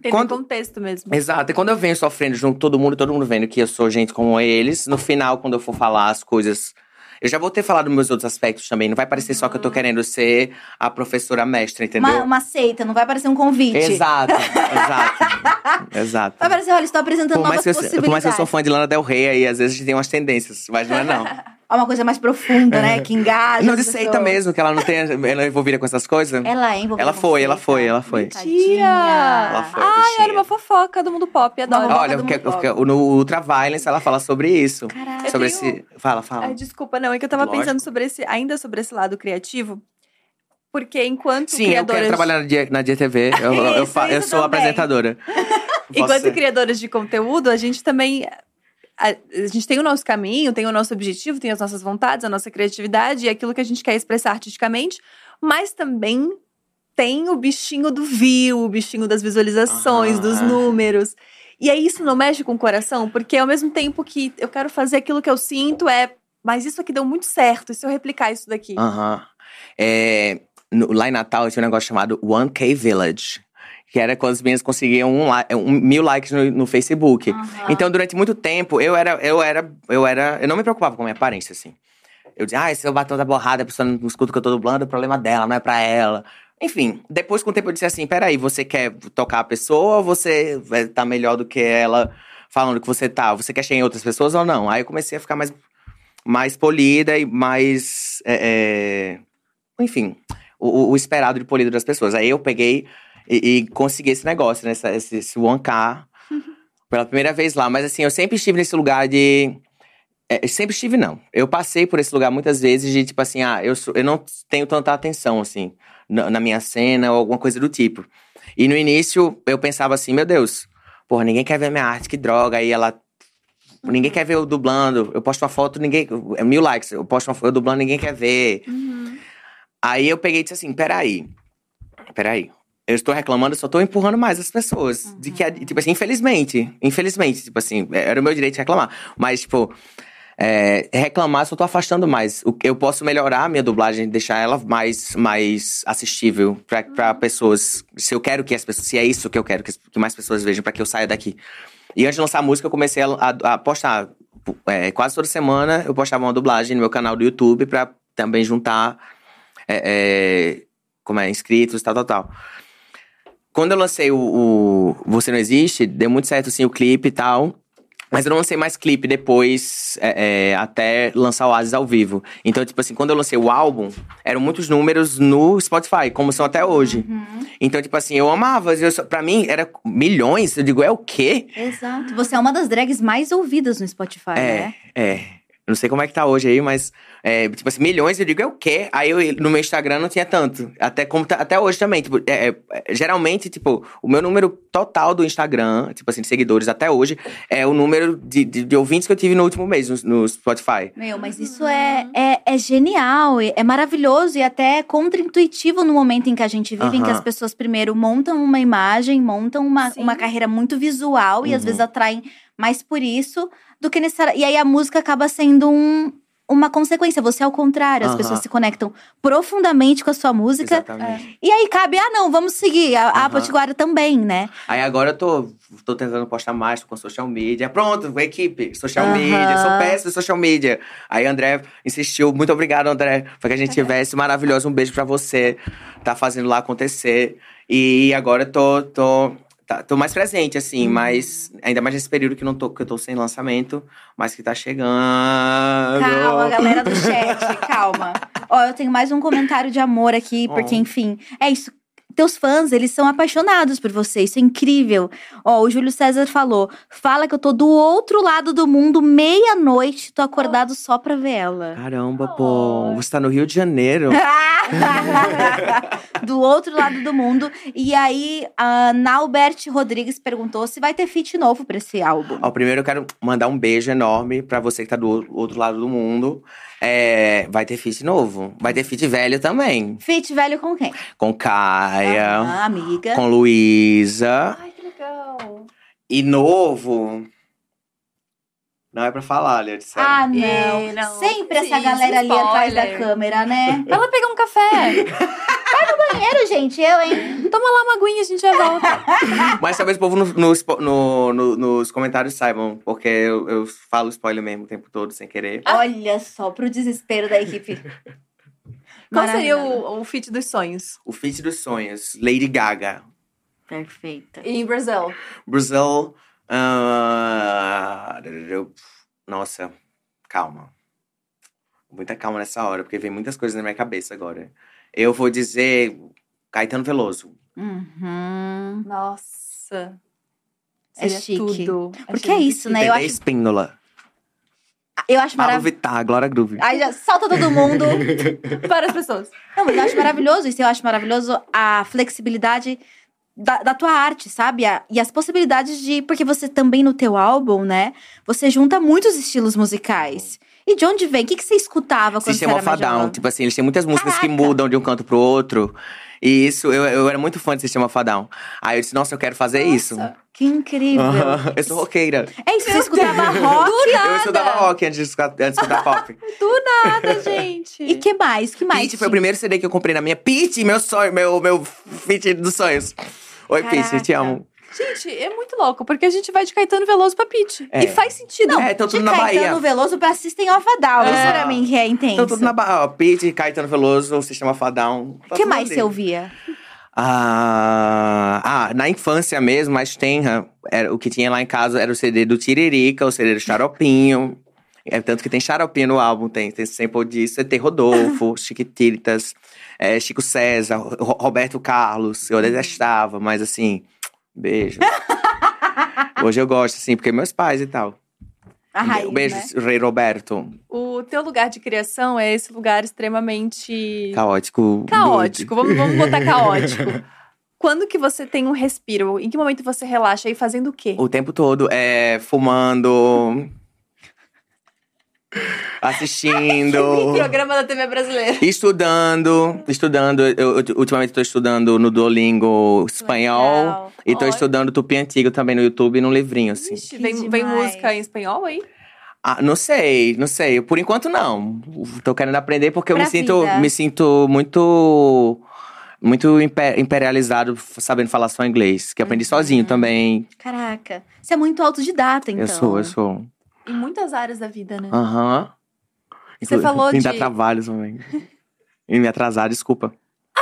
Tem Quando- um contexto mesmo. Exato. E quando eu venho sofrendo junto com todo mundo, todo mundo vendo que eu sou gente como eles, no final, quando eu for falar as coisas. Eu já vou ter falado meus outros aspectos também. Não vai parecer só que eu tô querendo ser a professora mestra, entendeu? Uma, uma seita, não vai parecer um convite. Exato, exato. exato. Vai parecer, olha, estou apresentando Por mais, novas que eu, possibilidades. por mais que eu sou fã de Lana Del Rey, aí às vezes a gente tem umas tendências, mas não é não. Ó, Uma coisa mais profunda, né? Que engaja. não de seita mesmo, que ela não tem. Ela é envolvida com essas coisas. Ela é envolvida Ela com foi, ela foi, ela foi. Tadinha. Ela foi, Ai, bichinha. olha uma fofoca do mundo pop, adoro. Olha, do porque, mundo porque no Ultra Violence ela fala sobre isso. Caralho. Eu sobre tenho- esse. Fala, fala. Ai, desculpa, não, é que eu tava Lógico. pensando sobre esse, ainda sobre esse lado criativo. Porque enquanto Sim, eu criadoras. quero trabalhar na Dia, na Dia TV. Eu, eu, eu isso sou também. apresentadora. Enquanto criadores de conteúdo, a gente também. A, a gente tem o nosso caminho, tem o nosso objetivo, tem as nossas vontades, a nossa criatividade e aquilo que a gente quer expressar artisticamente, mas também tem o bichinho do view, o bichinho das visualizações, Aham. dos números. E aí isso não mexe com o coração, porque ao mesmo tempo que eu quero fazer aquilo que eu sinto, é. Mas isso aqui deu muito certo, e se eu replicar isso daqui? Aham. É, no- lá em Natal tinha um negócio chamado 1K Village. Que era quando as meninas conseguiam um, um mil likes no, no Facebook. Aham. Então, durante muito tempo, eu era, eu era, eu era. Eu não me preocupava com a minha aparência, assim. Eu dizia, ah, se eu bater da borrada, a pessoa não escuta o que eu tô dublando, é problema dela, não é pra ela. Enfim, depois com o tempo eu disse assim: peraí, você quer tocar a pessoa ou você vai tá melhor do que ela falando que você tá? Você quer chegar em outras pessoas ou não? Aí eu comecei a ficar mais, mais polida e mais. é, é, enfim, o, o- o esperado de polido das pessoas. Aí eu peguei e, e consegui esse negócio, né? esse, esse 1K pela primeira vez lá. Mas assim, eu sempre estive nesse lugar de. é, sempre estive, não. Eu passei por esse lugar muitas vezes de tipo assim, ah, eu, sou- eu não tenho tanta atenção, assim, na, na minha cena ou alguma coisa do tipo. E no início eu pensava assim, meu Deus, porra, ninguém quer ver minha arte, que droga. Aí ela. Ninguém quer ver eu dublando. Eu posto uma foto, ninguém. é Mil likes. Eu posto uma foto eu dublando, ninguém quer ver. Uhum. Aí eu peguei e disse assim: peraí, peraí. Eu estou reclamando, eu só estou empurrando mais as pessoas. De que, tipo assim, infelizmente, infelizmente, tipo assim, era o meu direito de reclamar. Mas, tipo, é, reclamar, só tô afastando mais. Eu posso melhorar a minha dublagem, deixar ela mais, mais assistível pra, pra pessoas. Se eu quero que as pessoas. Se é isso que eu quero que, mais pessoas vejam, pra que eu saia daqui. E antes de lançar a música, eu comecei a, a- a postar. é, quase toda semana eu postava uma dublagem no meu canal do YouTube pra também juntar é, é, como é, inscritos, tal, tal, tal. Quando eu lancei o, o Você Não Existe, deu muito certo, assim, o clipe e tal. Mas eu não lancei mais clipe depois, é, é, até lançar o Oasis ao vivo. Então, tipo assim, quando eu lancei o álbum, eram muitos números no Spotify, como são até hoje. Então, tipo assim, eu amava. Eu, só- pra mim, era milhões. Eu digo, é o quê? Exato. Você é uma das drags mais ouvidas no Spotify, né? É, é. Eu não sei como é que tá hoje aí, mas, é, tipo assim, milhões, eu digo, é o quê? Aí eu, no meu Instagram não tinha tanto. Até, como tá- até hoje também. Tipo, é, é, geralmente, tipo, o meu número total do Instagram, tipo assim, de seguidores até hoje, é o número de, de, de ouvintes que eu tive no último mês no, no Spotify. Meu, mas isso é, é, é genial, é é maravilhoso e até contra-intuitivo no momento em que a gente vive, em que as pessoas primeiro montam uma imagem, montam uma, Sim. uma carreira muito visual e às Uhum. vezes atraem mais por isso do que necessariamente. E aí a música acaba sendo um, uma consequência. Você é o contrário, as pessoas se conectam profundamente com a sua música. Exatamente. E aí cabe, ah, não, vamos seguir. A, a Aham. Potiguara também, né? Aí agora eu tô, tô tentando postar mais com social media. Pronto, equipe, social media. Sou péssimo social media. Aí André insistiu. Muito obrigado, André. Pra que a gente tivesse maravilhoso. Um beijo pra você. Tá fazendo lá acontecer. E agora eu tô, tô, tá- tô mais presente, assim. Uhum. Mas ainda mais nesse período que, não tô, que eu tô sem lançamento. Mas que tá chegando. Calma, galera do chat, calma. Ó, eu tenho mais um comentário de amor aqui, porque, enfim, é isso. Teus fãs, eles são apaixonados por você, isso é incrível. Ó, o Júlio César falou: fala que eu tô do outro lado do mundo, meia-noite, tô acordado só pra ver ela. Caramba, pô. Você tá no Rio de Janeiro. do outro lado do mundo. E aí, a Naubert Rodrigues perguntou se vai ter feat novo pra esse álbum. Ó, primeiro eu quero mandar um beijo enorme pra você que tá do outro lado do mundo. É, vai ter feat novo. Vai ter feat velho também. Feat velho com quem? Com Caia, Ah, amiga. com Luísa. Ai, que legal. E novo. Não é pra falar, Lia, disseram. Ah, não. Ih, não. Sempre essa Sim, galera ali atrás da câmera, né? Vai lá pegar um café. Banheiro, gente, eu, hein? Toma lá uma aguinha, a gente já volta. Mas talvez o povo no- no no- no- nos comentários saibam, porque eu, eu falo spoiler mesmo o tempo todo, sem querer. Olha só, pro desespero da equipe. Qual seria o, o feat dos sonhos? O feat dos sonhos, Lady Gaga. Perfeita. Em Brasil. Brasil. ah, nossa, calma. Muita calma nessa hora, porque vem muitas coisas na minha cabeça agora. Eu vou dizer Caetano Veloso. Uhum. Nossa. É Seria chique. Tudo. Porque é isso, né? Eu acho, Espíndola. eu acho maravilhoso. Vittar, Glória Groove. Aí já solta todo mundo. Para as pessoas. Não, mas eu acho maravilhoso isso. Eu acho maravilhoso a flexibilidade da, da tua arte, sabe? A- e as possibilidades de. Porque você também no teu álbum, né? Você junta muitos estilos musicais. E de onde vem? O que, que você escutava quando Sistema você era mais Fadão. jovem? Tipo assim, eles têm muitas músicas que Caraca! mudam de um canto pro outro. E isso, eu, eu era muito fã de Sistema Fadão. Aí eu disse, nossa, eu quero fazer isso. Nossa. Que incrível. Eu sou roqueira. É isso, você escutava rock. Eu estudava rock antes de escutar, antes de escutar pop. Nada, gente. E que mais? Que mais? Pitty foi o primeiro CD que eu comprei na minha. Pitty, meu sonho, meu, meu feat dos sonhos. Oi, Pitty, te amo. Gente, é muito louco, porque a gente vai de Caetano Veloso pra Pitty. É. E faz sentido. é, tô De tudo na Caetano Bahia. Veloso pra System of a Down. Isso É. pra mim que é intenso. Tô tudo na Bahia. Ó, Pitty, Caetano Veloso, Sistema Fadão. O que mais você ouvia? Ah, ah, na infância mesmo, mais tenra, era, o que tinha lá em casa era o CD do Tiririca, o CD do Xaropinho. É, tanto que tem Xaropinho no álbum, tem, tem sample disso. Tem Rodolfo, Chiquititas, é, Chico César, Ro- Roberto Carlos. Eu detestava, mas assim, beijo. Hoje eu gosto, assim, porque meus pais e tal. A raiz, beijo, né? Rei Roberto. O teu lugar de criação é esse lugar extremamente Caótico. caótico. Vamos, vamos botar caótico. Quando que você tem um respiro? Em que momento você relaxa e fazendo o quê? O tempo todo, é, fumando. Assistindo. Programa da TV brasileira. Estudando, estudando. Eu, eu ultimamente estou estudando no Duolingo espanhol. Legal. E Olha. estudando tupi antigo também no YouTube e num livrinho, assim. Ixi, vem, vem música em espanhol aí? Ah, não sei, não sei. Por enquanto, não. Tô querendo aprender porque eu Pra me sinto, me sinto muito. Muito impe- imperializado sabendo falar só inglês. Que eu aprendi sozinho também. Caraca. Você é muito autodidata, então. Eu sou, eu sou. Em muitas áreas da vida, né? Aham. Você Inclu- falou dá de- trabalho também. e me atrasar, desculpa.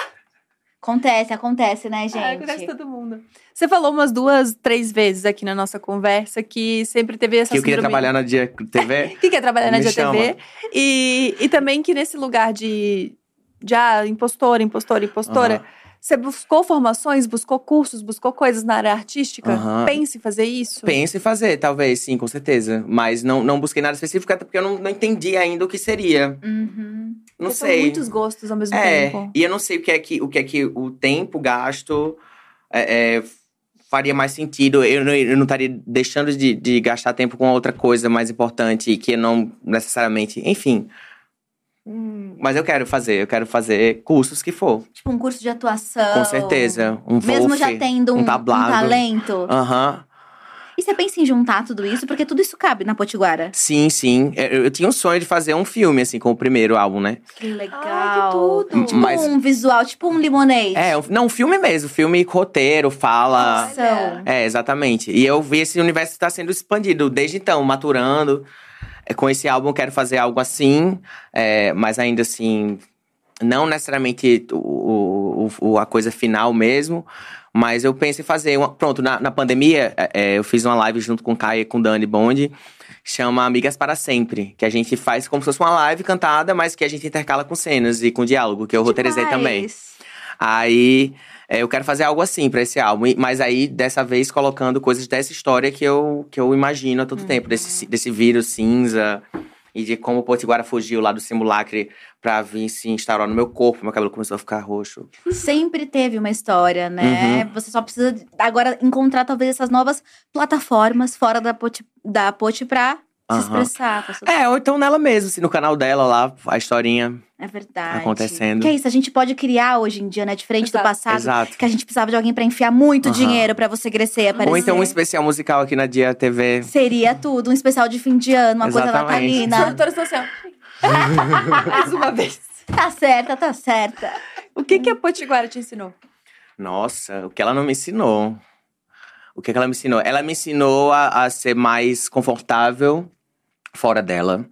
Acontece, acontece, né, gente? É, acontece todo mundo. Você falou umas duas, três vezes aqui na nossa conversa que sempre teve essa Que eu queria síndrome- trabalhar na Dia TV. que quer trabalhar na Dia TV. chama. E, e também que nesse lugar de, de ah, impostora, impostora, impostora, Aham. Você buscou formações, buscou cursos, buscou coisas na área artística? Pense em fazer isso? Penso em fazer, talvez, sim, com certeza. Mas não, não busquei nada específico, até porque eu não, não entendi ainda o que seria. Uhum. Não Porque São sei. muitos gostos ao mesmo É, tempo. e eu não sei o que é que o, que é que o tempo gasto é, é, faria mais sentido. Eu não, eu não estaria deixando de, de gastar tempo com outra coisa mais importante que não necessariamente. Enfim. Hum, Mas eu quero fazer, eu quero fazer cursos que for. Tipo, um curso de atuação. Com certeza. Um Mesmo Wolf, já tendo um, um um talento. Aham. E você pensa em juntar tudo isso? Porque tudo isso cabe na Potiguara. Sim, sim. Eu, eu tinha um sonho de fazer um filme, assim, com o primeiro álbum, né? Que legal. Ai, que tudo. Tipo Mas- um visual, tipo um limonade. É, não, um filme mesmo. Filme, roteiro, fala. Ação. É, exatamente. E eu vi esse universo está sendo expandido desde então, maturando. É, Com esse álbum eu quero fazer algo assim, é, mas ainda assim, não necessariamente o, o- o- a coisa final mesmo. Mas eu penso em fazer. Uma, pronto, na, na pandemia, é, é, eu fiz uma live junto com o Caio e com o Dani Bond, chama Amigas para Sempre. Que a gente faz como se fosse uma live cantada, mas que a gente intercala com cenas e com diálogo, que eu roteirizei também. Demais. Aí é, eu quero fazer algo assim pra esse álbum. Mas aí, dessa vez, colocando coisas dessa história que eu, que eu imagino há todo tempo. Desse, desse vírus cinza. E de como o Potiguara fugiu lá do simulacre pra vir se instaurar no meu corpo. Meu cabelo começou a ficar roxo. Sempre teve uma história, né? Uhum. Você só precisa agora encontrar talvez essas novas plataformas fora da Poti, da Poti pra se expressar. com a sua- É, ou então nela mesmo, assim, no canal dela lá, a historinha. É verdade. Acontecendo. Que é isso, a gente pode criar hoje em dia, né? Diferente do Exato. passado. Exato. Que a gente precisava de alguém pra enfiar muito Aham. dinheiro pra você crescer e aparecer. Ou então um especial musical aqui na Dia TV. Seria tudo, um especial de fim de ano, uma coisa Exatamente. Os natalina. assim, ó. Mais uma vez. Tá certa, tá certa. O que, que a Potiguara te ensinou? Nossa, o que ela não me ensinou. O que, que ela me ensinou? Ela me ensinou a, a ser mais confortável fora dela.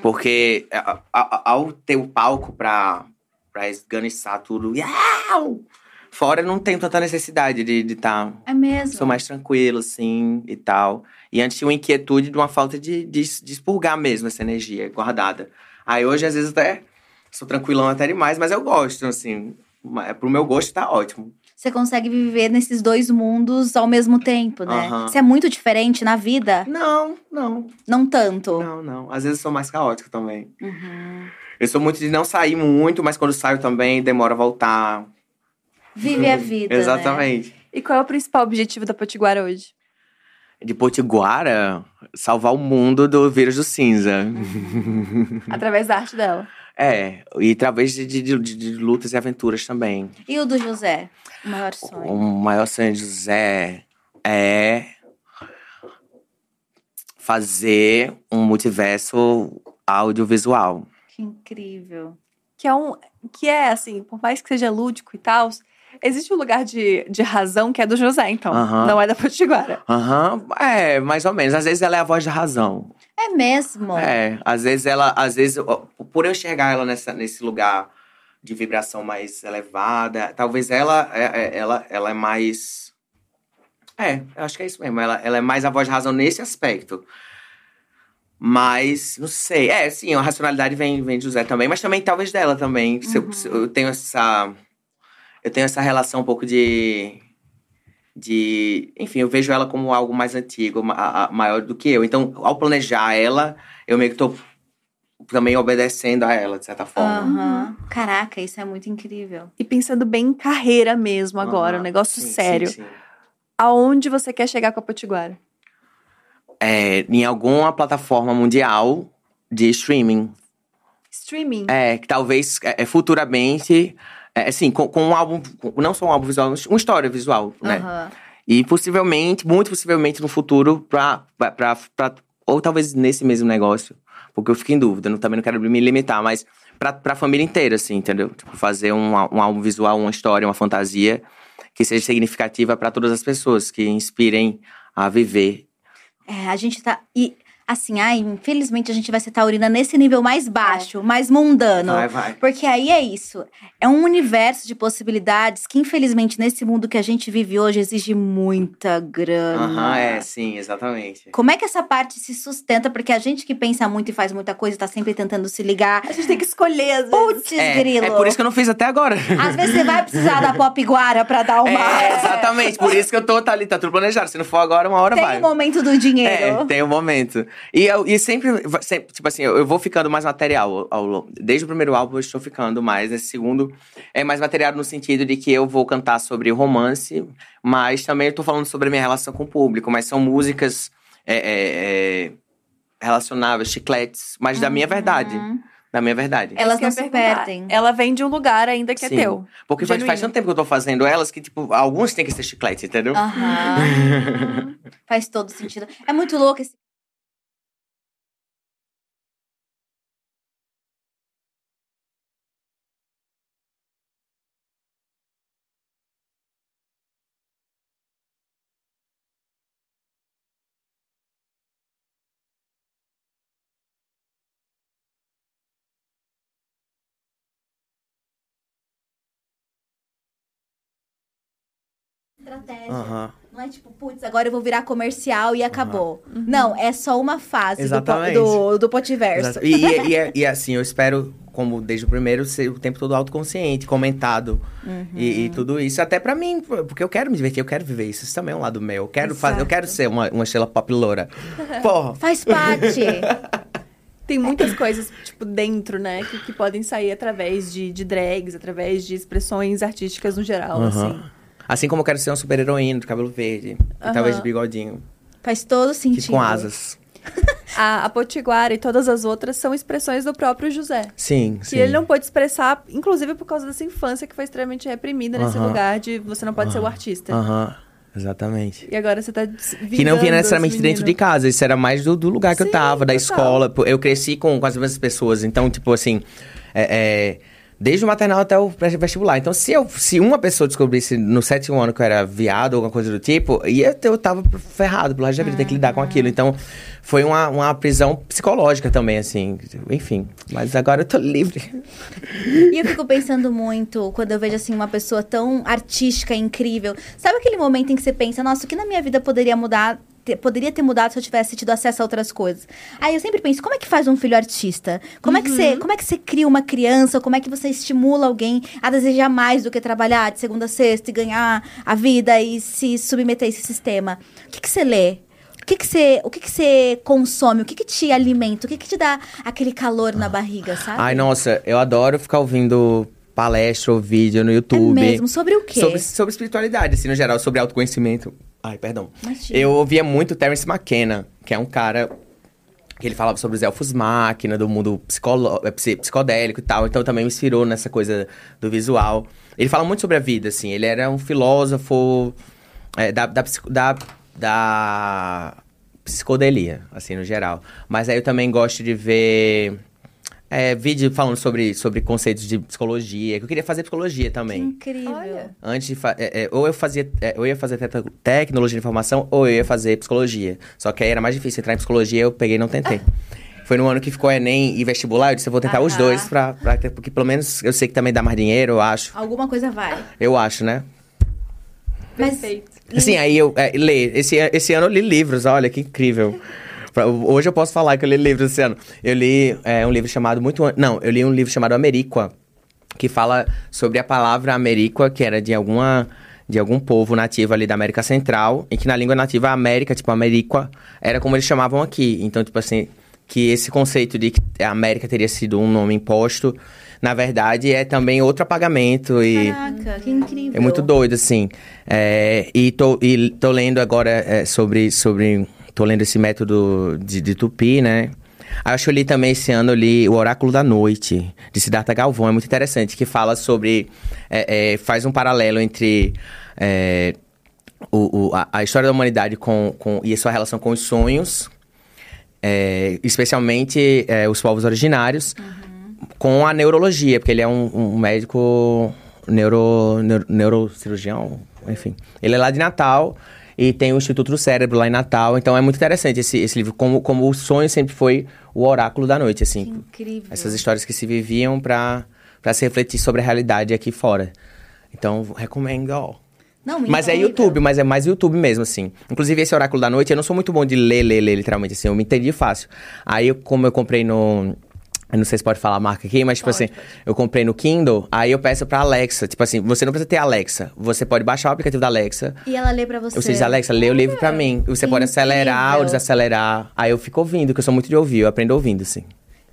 Porque a- a- ao ter o palco pra, pra esganiçar tudo, iau! fora eu não tenho tanta necessidade de estar. É mesmo. Sou mais tranquilo, assim, e tal. E antes tinha uma inquietude de uma falta de, de, de expurgar mesmo essa energia guardada. Aí hoje, às vezes, até sou tranquilão até demais, mas eu gosto, assim. Pro meu gosto, tá ótimo. Você consegue viver nesses dois mundos ao mesmo tempo, né? Você é muito diferente na vida? Não, não, Não tanto. não, não. Às vezes eu sou mais caótico também. Uhum. Eu sou muito de não sair muito, mas quando saio também demora a voltar. Vive a vida. Né? Exatamente. E qual é o principal objetivo da Potiguara hoje? De Potiguara, salvar o mundo do vírus do cinza. Através da arte dela. É, e através de, de, de- de lutas e aventuras também. E o do José? O maior sonho. O maior sonho de José é fazer um multiverso audiovisual. Que incrível. Que é um. Que é assim, por mais que seja lúdico e tal, existe um lugar de, de razão que é do José, então. Não é da Potiguara. Aham, é, mais ou menos. Às vezes ela é a voz da razão. É mesmo? É, às vezes ela, às vezes, por eu enxergar ela nessa, nesse lugar de vibração mais elevada, talvez ela, é, é- ela, ela é mais. É, eu acho que é isso mesmo. Ela, ela é mais a voz da razão nesse aspecto. Mas, não sei. É, sim, a racionalidade vem, vem de José também, mas também talvez dela também. Se eu- se eu tenho essa. Eu tenho essa relação um pouco de. De. Enfim, eu vejo ela como algo mais antigo, ma- maior do que eu. Então, ao planejar ela, eu meio que tô também obedecendo a ela, de certa forma. Aham. Caraca, isso é muito incrível. E pensando bem em carreira mesmo agora, Aham, um negócio sim, sério. sim, sim. Aonde você quer chegar com a Potiguara? É, em alguma plataforma mundial de streaming. Streaming. É, que talvez é, é, futuramente. É, assim, com, com um álbum. com- não só um álbum visual, uma história visual, né? Aham. E possivelmente, muito possivelmente no futuro, pra, pra, pra, pra- Ou talvez nesse mesmo negócio. Porque eu fico em dúvida, não, também não quero me limitar, mas pra, pra família inteira, assim, entendeu? Tipo, fazer um, um álbum visual, uma história, uma fantasia que seja significativa pra todas as pessoas, que inspirem a viver. É, a gente tá. E assim, ai, infelizmente a gente vai ser taurina nesse nível mais baixo, mais mundano. Vai, vai. Porque aí é isso. É um universo de possibilidades que, infelizmente, nesse mundo que a gente vive hoje, exige muita grana. Aham, é, sim, exatamente. Como é que essa parte se sustenta? Porque a gente que pensa muito e faz muita coisa, tá sempre tentando se ligar. A gente tem que escolher, às vezes. Putz, É, grilo. é por isso que eu não fiz até agora. Às vezes você vai precisar da pop guara pra dar uma. É, exatamente. Por isso que eu tô tá ali, tá tudo planejado. Se não for agora, uma hora Tem vai. o momento do dinheiro. É, tem um momento. E, eu, e sempre, sempre, tipo assim, eu eu vou ficando mais material. ao- ao desde o primeiro álbum eu estou ficando mais. Esse segundo é mais material no sentido de que eu vou cantar sobre romance, mas também eu tô falando sobre a minha relação com o público. Mas são músicas é, é, é, relacionáveis, chicletes, mas da minha verdade. Uhum. Da minha verdade. Elas não se perdem. Ela vem de um lugar ainda que Sim. é teu. Porque faz, faz genuíno. tanto tempo que eu tô fazendo elas que, tipo, alguns têm que ser chiclete, entendeu? Aham. Faz todo sentido. É muito louco esse. Estratégia. Aham. Não é tipo, putz, agora eu vou virar comercial e acabou. Não, é só uma fase do, Exatamente. do, do Potiverso. Exato. E, e, e, é- e assim, eu espero, como desde o primeiro, ser o tempo todo autoconsciente, comentado. E, e tudo isso. Até pra mim, porque eu quero me divertir, eu quero viver isso. Isso também é um lado meu. Eu quero, fazer, eu quero ser uma, uma estrela pop loura. Porra. Faz parte. Tem muitas coisas, tipo, dentro, né? Que, que podem sair através de, de drags, através de expressões artísticas no geral, Aham. assim. Assim como eu quero ser uma super-heroína de cabelo verde. E Aham. talvez de bigodinho. Faz todo Que sentido. com asas. A, a Potiguara e todas as outras são expressões do próprio José. Sim, Que sim. ele não pôde expressar, inclusive por causa dessa infância que foi extremamente reprimida nesse Aham. lugar de você não pode ser o artista. Aham, exatamente. E agora você tá Que não vinha necessariamente dentro de casa, isso era mais do, do lugar que eu Sim, tava, da total. escola. Eu cresci com, com as mesmas pessoas, então, tipo assim, é, é, desde o maternal até o vestibular. Então, se, eu, se uma pessoa descobrisse no sétimo ano que eu era viado ou alguma coisa do tipo, ia ter- eu tava ferrado pelo resto da vida, ter que lidar com aquilo. Então, foi uma, uma prisão psicológica também, assim, enfim. Mas agora eu tô livre. E eu fico pensando muito quando eu vejo assim uma pessoa tão artística, incrível. Sabe aquele momento em que você pensa, nossa, o que na minha vida poderia mudar? Te- Poderia ter mudado se eu tivesse tido acesso a outras coisas. Aí eu sempre penso, como é que faz um filho artista? Como é que você, como é que você cria uma criança? Como é que você estimula alguém a desejar mais do que trabalhar de segunda a sexta e ganhar a vida e se submeter a esse sistema? O que, que você lê? O que, que você, o que, que você consome? O que, que te alimenta? O que, que te dá aquele calor na barriga, sabe? Ai, nossa, eu adoro ficar ouvindo palestra ou vídeo no É YouTube. mesmo? Sobre o quê? Sobre, sobre espiritualidade, assim, no geral, sobre autoconhecimento. Ai, perdão. Imagina. Eu ouvia muito Terence McKenna, que é um cara que ele falava sobre os elfos máquina, do mundo psicolo- eh, psi- psicodélico e tal. Então também me inspirou nessa coisa do visual. Ele fala muito sobre a vida, assim. Ele era um filósofo eh, da, da, da, da psicodelia, assim, no geral. Mas aí eu também gosto de ver eh, vídeo falando sobre, sobre conceitos de psicologia. Que eu queria fazer psicologia Que também. incrível. Olha. Antes de é, é, ou eu fazia, é, ou eu ia fazer te- tecnologia de informação, ou eu ia fazer psicologia. Só que aí era mais difícil entrar em psicologia, eu peguei e não tentei. Foi no ano que ficou Enem e vestibular, eu disse, eu vou tentar os Aham. dois pra, pra porque pelo menos eu sei que também dá mais dinheiro, eu acho. Alguma coisa vai. Eu acho, né? Mas- Perfeito. Assim, aí eu é, ler. Esse, esse ano eu li livros, olha que incrível. Pra- Hoje eu posso falar que eu li livros esse ano. Eu li é, um livro chamado muito. Não, eu li um livro chamado Ameriqua, que fala sobre a palavra Ameriqua, que era de alguma. De algum povo nativo ali da América Central, e que na língua nativa, a América, tipo, Ameriqua, era como eles chamavam aqui. Então, tipo assim, que esse conceito de que a América teria sido um nome imposto, na verdade, é também outro apagamento e. Caraca, que incrível. É muito doido, assim. É, e, tô, e tô lendo agora é, sobre, sobre. Tô lendo esse método de, de tupi, né? Aí eu acho que eu li também esse ano, eu li O Oráculo da Noite, de Siddhartha Galvão. É muito interessante, que fala sobre. é, é, faz um paralelo entre. é, o, o- a, a história da humanidade com, com, e a sua relação com os sonhos, é, especialmente é, os povos originários, com a neurologia, porque ele é um, um médico neuro, neuro- neurocirurgião, enfim. Ele é lá de Natal E tem o Instituto do Cérebro lá em Natal. Então é muito interessante esse, esse livro, como, como o sonho sempre foi o oráculo da noite, assim. Incrível. Essas histórias que se viviam pra se refletir sobre a realidade aqui fora. Então, recomendo, ó. Não, Mas é. YouTube, mas é mais YouTube mesmo, assim. Inclusive, esse Oráculo da Noite, eu não sou muito bom de ler, ler, ler, literalmente, assim. Eu me entendi fácil. Aí, como eu comprei no... Eu não sei se pode falar a marca aqui, mas, tipo Pode, assim, eu comprei no Kindle, aí eu peço pra Alexa. Tipo assim, você não precisa ter Alexa. Você pode baixar o aplicativo da Alexa. E ela lê pra você. Você diz, Alexa, lê o livro pra mim. Você pode acelerar ou Incrível. desacelerar. Aí eu fico ouvindo, que eu sou muito de ouvir. Eu aprendo ouvindo, assim.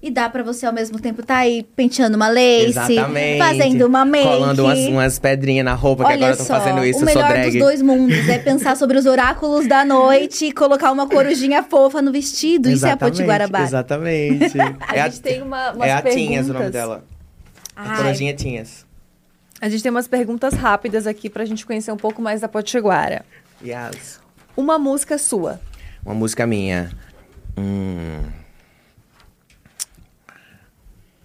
E dá pra você ao mesmo tempo tá aí penteando uma lace, Exatamente. fazendo uma make. Colando umas, umas pedrinhas na roupa, que Olha agora eu tô só, fazendo isso, o melhor drag. dos dois mundos é pensar sobre os oráculos da noite e colocar uma corujinha fofa no vestido. Isso é a Potiguarabá. Exatamente. A é gente tem uma, umas é a perguntas. Tinhas o nome dela. A Ai, corujinha Tinhas. A gente tem umas perguntas rápidas aqui pra gente conhecer um pouco mais da Potiguara. Yes. Uma música sua. Uma música minha. Hum.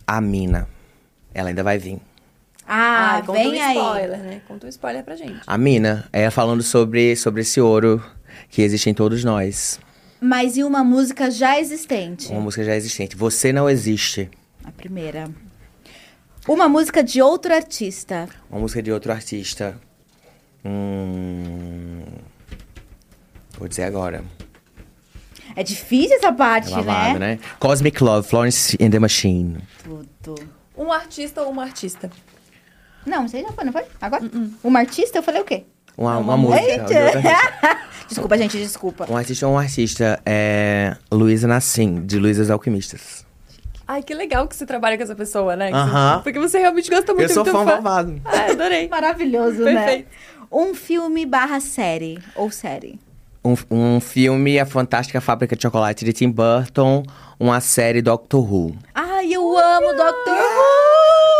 A Mina. Ela ainda vai vir. Ah, conta vem um aí. spoiler, né? Conta um spoiler pra gente. A Mina é falando sobre, sobre esse ouro que existe em todos nós. Mas e uma música já existente? Uma música já existente. Você não existe. A primeira. Uma música de outro artista. Uma música de outro artista. Hum. Vou dizer agora. É difícil essa parte, É lavado, né? né? Cosmic Love, Florence and the Machine. Tudo. Um artista ou uma artista? Não, aí já foi, não foi? Agora? Uma artista, eu falei o quê? Uma, uma, Uma música. Desculpa, gente, desculpa. Um artista ou um artista é Luísa Nassim, de Luísas Alquimistas. Ai, que legal que você trabalha com essa pessoa, né? Aham. você- Porque você realmente gosta muito, Eu sou muito fã babado. Ah, adorei. Maravilhoso, Perfeito. né? Um filme barra série. Ou série. Um, um filme, A Fantástica Fábrica de Chocolate, de Tim Burton. Uma série Doctor Who. Ai, eu amo Doctor Who!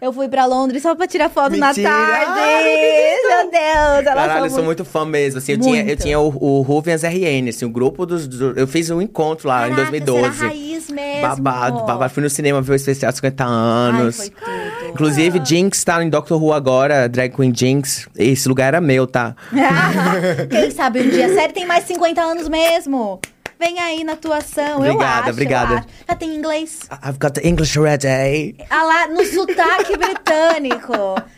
Eu fui pra Londres só pra tirar foto Mentira! na tarde. Ai, Meu Deus, ela Caralho, eu sou muito fã mesmo. Assim, eu, tinha, eu tinha o, o Rubens RN, assim, o grupo dos, do- Eu fiz um encontro lá em Caraca, 2012. Será raiz mesmo. Babado, babado. Fui no cinema ver o especial 50 anos. Ai, foi tudo. Inclusive, Jinx tá em Doctor Who agora, Drag Queen Jinx. Esse lugar era meu, tá? Quem sabe um dia? A série tem mais 50 anos mesmo. Vem aí na atuação, eu Obrigada, acho. obrigada. Eu acho. Já tem inglês. I've got the English ready. Ah lá, no sotaque britânico.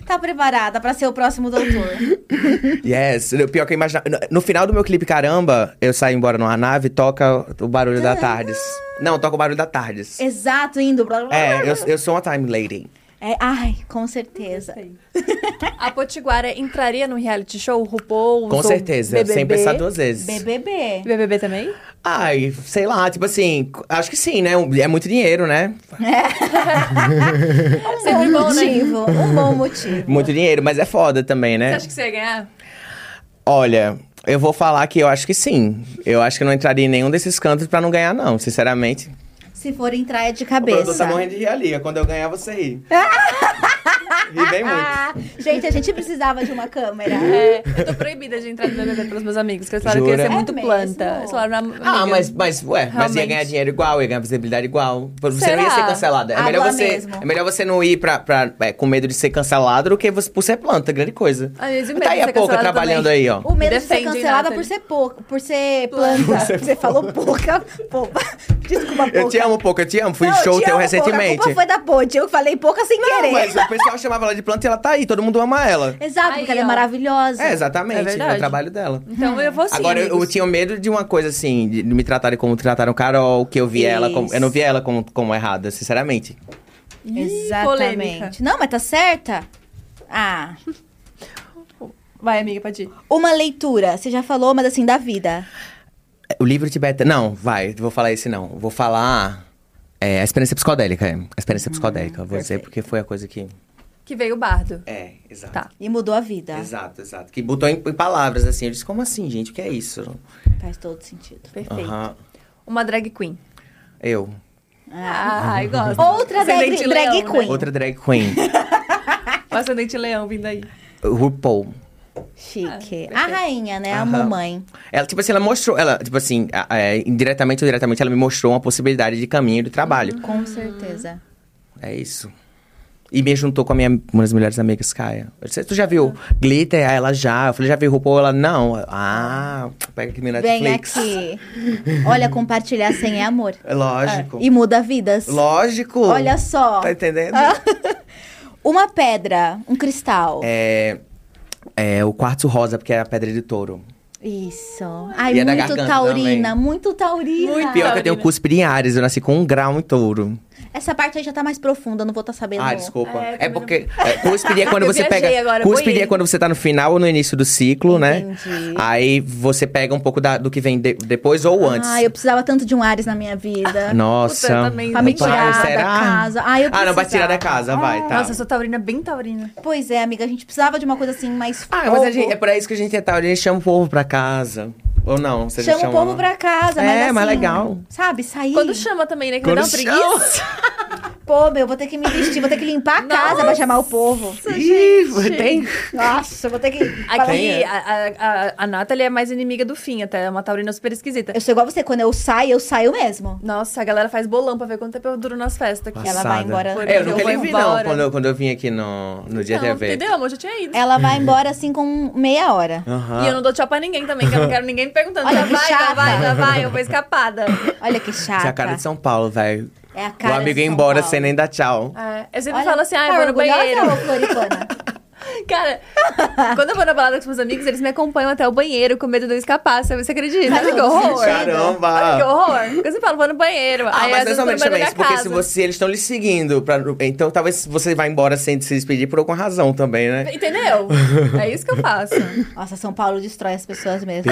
Tá preparada pra ser o próximo doutor. Yes. O Pior que eu imaginava. No, no final do meu clipe Caramba, eu saio embora numa nave e toca o barulho da Tardes. Não, toca o barulho da Tardes. Exato, indo. Blá, blá, blá. É, eu, eu sou uma time lady. É, ai, com certeza. A Potiguara entraria no reality show RuPaul? Com certeza, BBB? sem pensar duas vezes. BBB. BBB também? Ai, sei lá, tipo assim, acho que sim, né? É muito dinheiro, né? Um Sempre bom bom, né? motivo. Um bom motivo. Muito dinheiro, mas é foda também, Você né? acha que você ia ganhar? Olha, eu vou falar que eu acho que sim. Eu acho que eu não entraria em nenhum desses cantos pra não ganhar, não, sinceramente. Se for entrar é de O produtor cabeça. tá morrendo de rir ali. Quando eu ganhar, você ri. ri bem muito. Ah, gente, a gente precisava de uma câmera. É, eu tô proibida de entrar no BBB pelos meus amigos, porque eles falaram que eu ia ser muito É planta. Eles falaram, Ah, amiga, mas, mas, ué, mas ia Realmente. ganhar dinheiro igual, ia ganhar visibilidade igual. Você não ia Será? ser cancelada. É melhor você, mesmo. é melhor você não ir pra, pra, é, com medo de ser cancelado do que você, por ser planta, grande coisa. Ah, e tá aí a ser pouca cancelada trabalhando também? aí, ó. O medo de ser cancelada por ser pouca, por ser planta. Você falou pouca. Desculpa, pouca. Eu te amo pouco, eu te amo. Fui Não, show te teu amo, pouca. A recentemente. culpa foi da Ponte. Eu falei pouca sem Não, querer. mas o pessoal chamava ela de planta e ela tá aí, todo mundo ama ela. Exato, Aí, porque ela é ó. maravilhosa. É, exatamente, É é, verdade. o trabalho dela. Então eu vou sim, Agora, eu, eu amigos. tinha medo de uma coisa assim, de me tratarem como trataram Carol, que eu vi ela como. Eu não vi ela como, como errada, sinceramente. Exatamente. Não, mas tá certa? Ah. Vai, amiga, pode ir. Uma leitura. Você já falou, mas assim, da vida. O livro tibetano. Não, vai, vou falar esse não. Vou falar. É, a experiência psicodélica. é. A experiência psicodélica. Vou dizer porque foi a coisa que. Que veio o bardo. É, exato. Tá. E mudou a vida. Exato, exato. Que botou em, em palavras assim. Eu disse, como assim, gente? O que é isso? Faz todo sentido. Perfeito. Uma drag queen. Eu. Ah, ai, gosto. Outra drag, drag leão, né? queen. Outra drag queen. O ascendente leão vindo aí. RuPaul. Chique. Ah, a rainha, né? A Aham. mamãe. Ela, tipo assim, ela mostrou, ela, tipo assim, a- é, indiretamente ou diretamente, ela me mostrou uma possibilidade de caminho de trabalho. Com certeza. É isso. E me juntou com a minha, uma das melhores amigas, Caia. Eu disse, tu já viu Glitter? Aí ela já. Eu falei, já viu RuPaul? Ela, não. Ah, pega aqui meu Vem Netflix. aqui. Olha, compartilhar sem é amor. É lógico. E muda vidas. Lógico. Olha só. Tá entendendo? Uma pedra, um cristal. É, é o quartzo rosa, porque é a pedra de touro. Isso. Ai, E é muito garganta taurina, também. muito taurina. Muito Pior que eu tenho cúspide em Ares, eu nasci com um grau em touro. Essa parte aí já tá mais profunda, eu não vou estar sabendo. Ah, desculpa. É, É, porque é, cúspide é quando você pega. agora, boiei. é quando você tá no final ou no início do ciclo, né? Entendi. Aí você pega um pouco da- do que vem de- depois ou antes. Ah, eu precisava tanto de um Ares na minha vida. Nossa. Puta, eu também Pra me tirar da será? casa. Ah, eu Ah, não, vai tirar da casa, vai, tá. Nossa, eu sou taurina bem taurina. Pois é, amiga, a gente precisava de uma coisa assim mais Ah, fogo. mas a gente, é pra isso que a gente é tal. A gente chama o povo pra casa. Ou não? Você Chama o povo pra casa, É, mas assim... mas legal. Sabe, sair... Quando chama também, né? Que me dá uma preguiça. Pô, meu, vou ter que me vestir, vou ter que limpar a casa pra chamar o povo. Ih, tem. Nossa, eu vou ter que... Aqui, é. a, a, a, a Nathalie é mais inimiga do fim, até. É uma taurina super esquisita. Eu sou igual você, quando eu saio, eu saio mesmo. Nossa, a galera faz bolão pra ver quanto tempo eu duro nas festas aqui. Ela vai embora. Por É, eu nunca eu vi, não, quando eu, quando eu vim aqui no, no Dia Não, TV. entendeu, amor? Eu já tinha ido. Ela vai embora assim com meia hora. E eu não dou tchau pra ninguém também, que eu não quero ninguém me perguntando. Olha já que vai, já chata. vai, já vai. Eu vou escapada. Olha que chata. Você é a cara de São Paulo, velho. É a O cara amigo de ia embora Paulo. sem nem dar tchau. É, eu sempre Olha, falo assim, ah, eu tá vou no banheiro. Floripana? Cara, quando eu vou na balada com os meus amigos, eles me acompanham até o banheiro com medo de eu escapar. Você você acredita? Olha que horror. sentido. Olha que Caramba! horror. Porque eu sempre falo, vou no banheiro. Ah, Aí, mas não somente também, da porque se, você, eles estão lhe seguindo, pra, então talvez você vá embora sem se despedir por alguma razão também, né? Entendeu? É isso que eu faço. Nossa, São Paulo destrói as pessoas mesmo.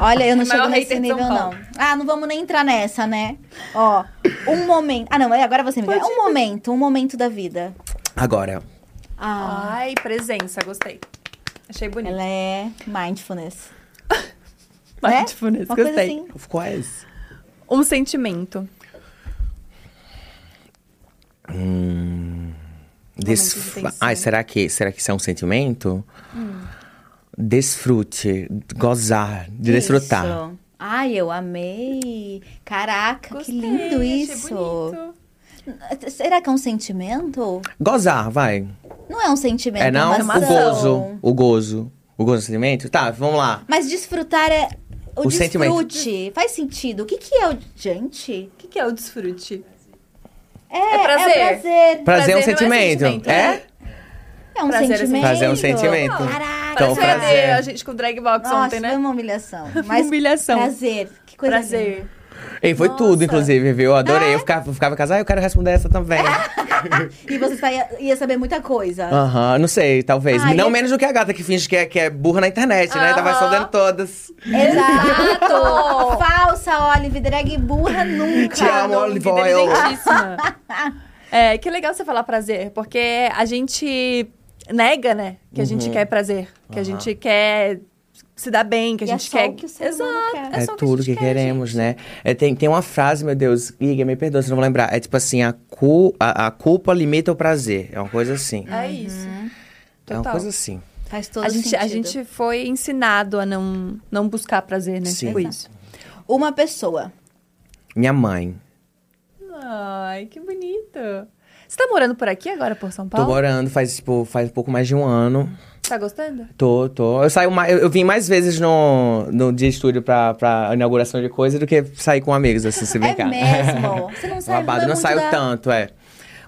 Olha, eu não chego nesse nível, não. Ah, não vamos nem entrar nessa, né? Ó, um momento. Ah, não, é, agora você me Um momento, um momento da vida. Agora, Ah, Ai, presença, gostei. Achei bonito. ela é mindfulness. né? Mindfulness, coisa gostei. assim. of course. Um sentimento. Hum, desf... Ai, será que, será que isso é um sentimento? Desfrute, gozar, de desfrutar. Isso. Ai, eu amei. Caraca, Gostei, que lindo achei isso. Será que é um sentimento? Gozar, vai. Não é um sentimento, É não? é uma O gozo. O gozo. O gozo do sentimento? Tá, vamos lá. Mas desfrutar é o, O sentimento. desfrute. Faz sentido. O que, que é o. Gente? O que, que é o desfrute? É, É prazer. É, prazer. Prazer é um Prazer não é sentimento. sentimento, É? né? É um Prazer é sentimento. Prazer é um sentimento. Caraca. Então, prazer. a gente com o drag box Nossa, ontem, né? foi uma humilhação. Mas Humilhação. prazer. Que coisa Prazer. linda. E foi Nossa. tudo, inclusive, viu? Eu adorei. É? Eu ficava, eu ficava em casa, ah, eu quero responder essa também. E você ia, ia saber muita coisa. Aham, não sei, talvez. Ai, não eu- menos do que a gata que finge que é, que é burra na internet, né? Tava respondendo todas. Exato! Falsa, Olive, drag burra nunca. Te amo, Olive vida Oil. É, que legal você falar prazer, porque a gente nega, né? Que a gente Uhum. quer prazer, que a gente quer se dar bem, que a E é gente só quer. o que o ser humano Exato. quer. É, só o que a tudo que quer, queremos, gente. né? É, tem, tem uma frase, meu Deus, Iga, me perdoa se não vou lembrar. É tipo assim, a, cu, a, a culpa limita o prazer. É uma coisa assim. É isso. É uma coisa assim. Faz todo A gente, sentido. a gente foi ensinado a não, não buscar prazer, né? Sim. Tipo isso. Uma pessoa. Minha mãe. Ai, que bonito. Você tá morando por aqui agora, por São Tô Paulo? morando faz, tipo, faz um pouco mais de um ano. Tá gostando? Tô, tô. Eu saio mais, eu, eu vim mais vezes no, no dia de estúdio pra, pra inauguração de coisa do que sair com amigos, assim, se É brincar. mesmo? Você não sabe, Babado, é não saio da- tanto, é.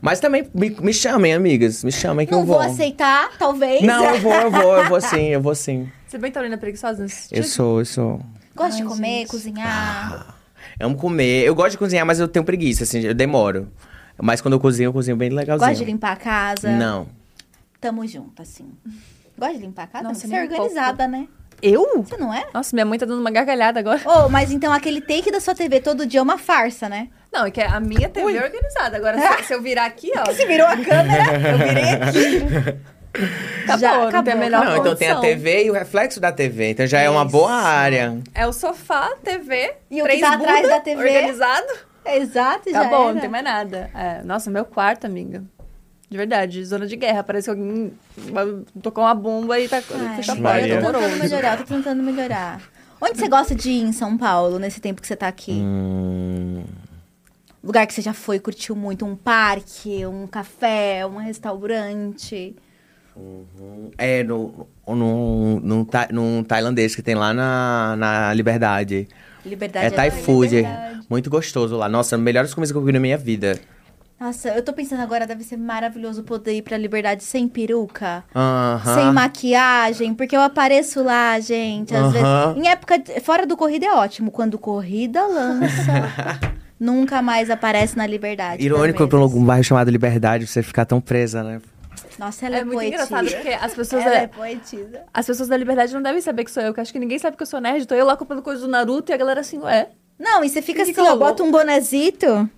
Mas também me, me chamem, amigas. Me chamem que Não eu vou vou. aceitar, talvez. Não, eu vou, eu vou, eu vou sim, eu vou sim. Você bem taurina preguiçosa nesse Eu sentido? sou, eu sou. Gosto de comer, gente. cozinhar. Amo comer. Eu gosto de cozinhar, mas eu tenho preguiça, assim, eu demoro. Mas quando eu cozinho, eu cozinho bem legalzinho. Gosto de limpar a casa. Não. Tamo junto, assim. Gosta de limpar a casa? Nossa, Você é organizada, né? Eu? Você não é? Nossa, minha mãe tá dando uma gargalhada agora. Oh, mas então aquele take da sua TV todo dia é uma farsa, né? Não, é que a minha TV é organizada. Agora, se, se eu virar aqui, ó. Você virou a câmera, eu virei aqui. Acabou, Já não tem a acabou. menor não, então tem a. TV e o reflexo da TV. Então já é uma Isso. boa área. É o sofá, TV, E o que três tá atrás Buda, da TV? organizado. Exato, já Acabou, era. não tem mais nada. É, nossa, meu quarto, amiga. De verdade, zona de guerra. Parece que alguém tocou uma bomba e tá Ai, fecha a Maria. eu tô tentando melhorar, tô tentando melhorar. Onde você gosta de ir em São Paulo, nesse tempo que você tá aqui? Hum, lugar que você já foi e curtiu muito? Um parque, um café, um restaurante? É, no, no, num, ta- num tailandês que tem lá na, na Liberdade. Liberdade É Thai food. liberdade. Muito gostoso lá. Nossa, melhores comidas que eu comi na minha vida. Nossa, eu tô pensando agora, deve ser maravilhoso poder ir pra Liberdade sem peruca. Aham. Sem maquiagem, porque eu apareço lá, gente. Às Aham. vezes. Em época. de- Fora do corrida é ótimo. Quando corrida lança, nunca mais aparece na liberdade. Irônico pra meses. um bairro chamado Liberdade, você ficar tão presa, né? Nossa, ela é, É muito poetisa. engraçado porque as pessoas, Ela da, é poetisa. as pessoas da Liberdade não devem saber que sou eu, que acho que ninguém sabe que eu sou nerd. Tô eu lá comprando coisa do Naruto e a galera assim, ué. Não, e você fica Que assim, ó, bota um bonezito.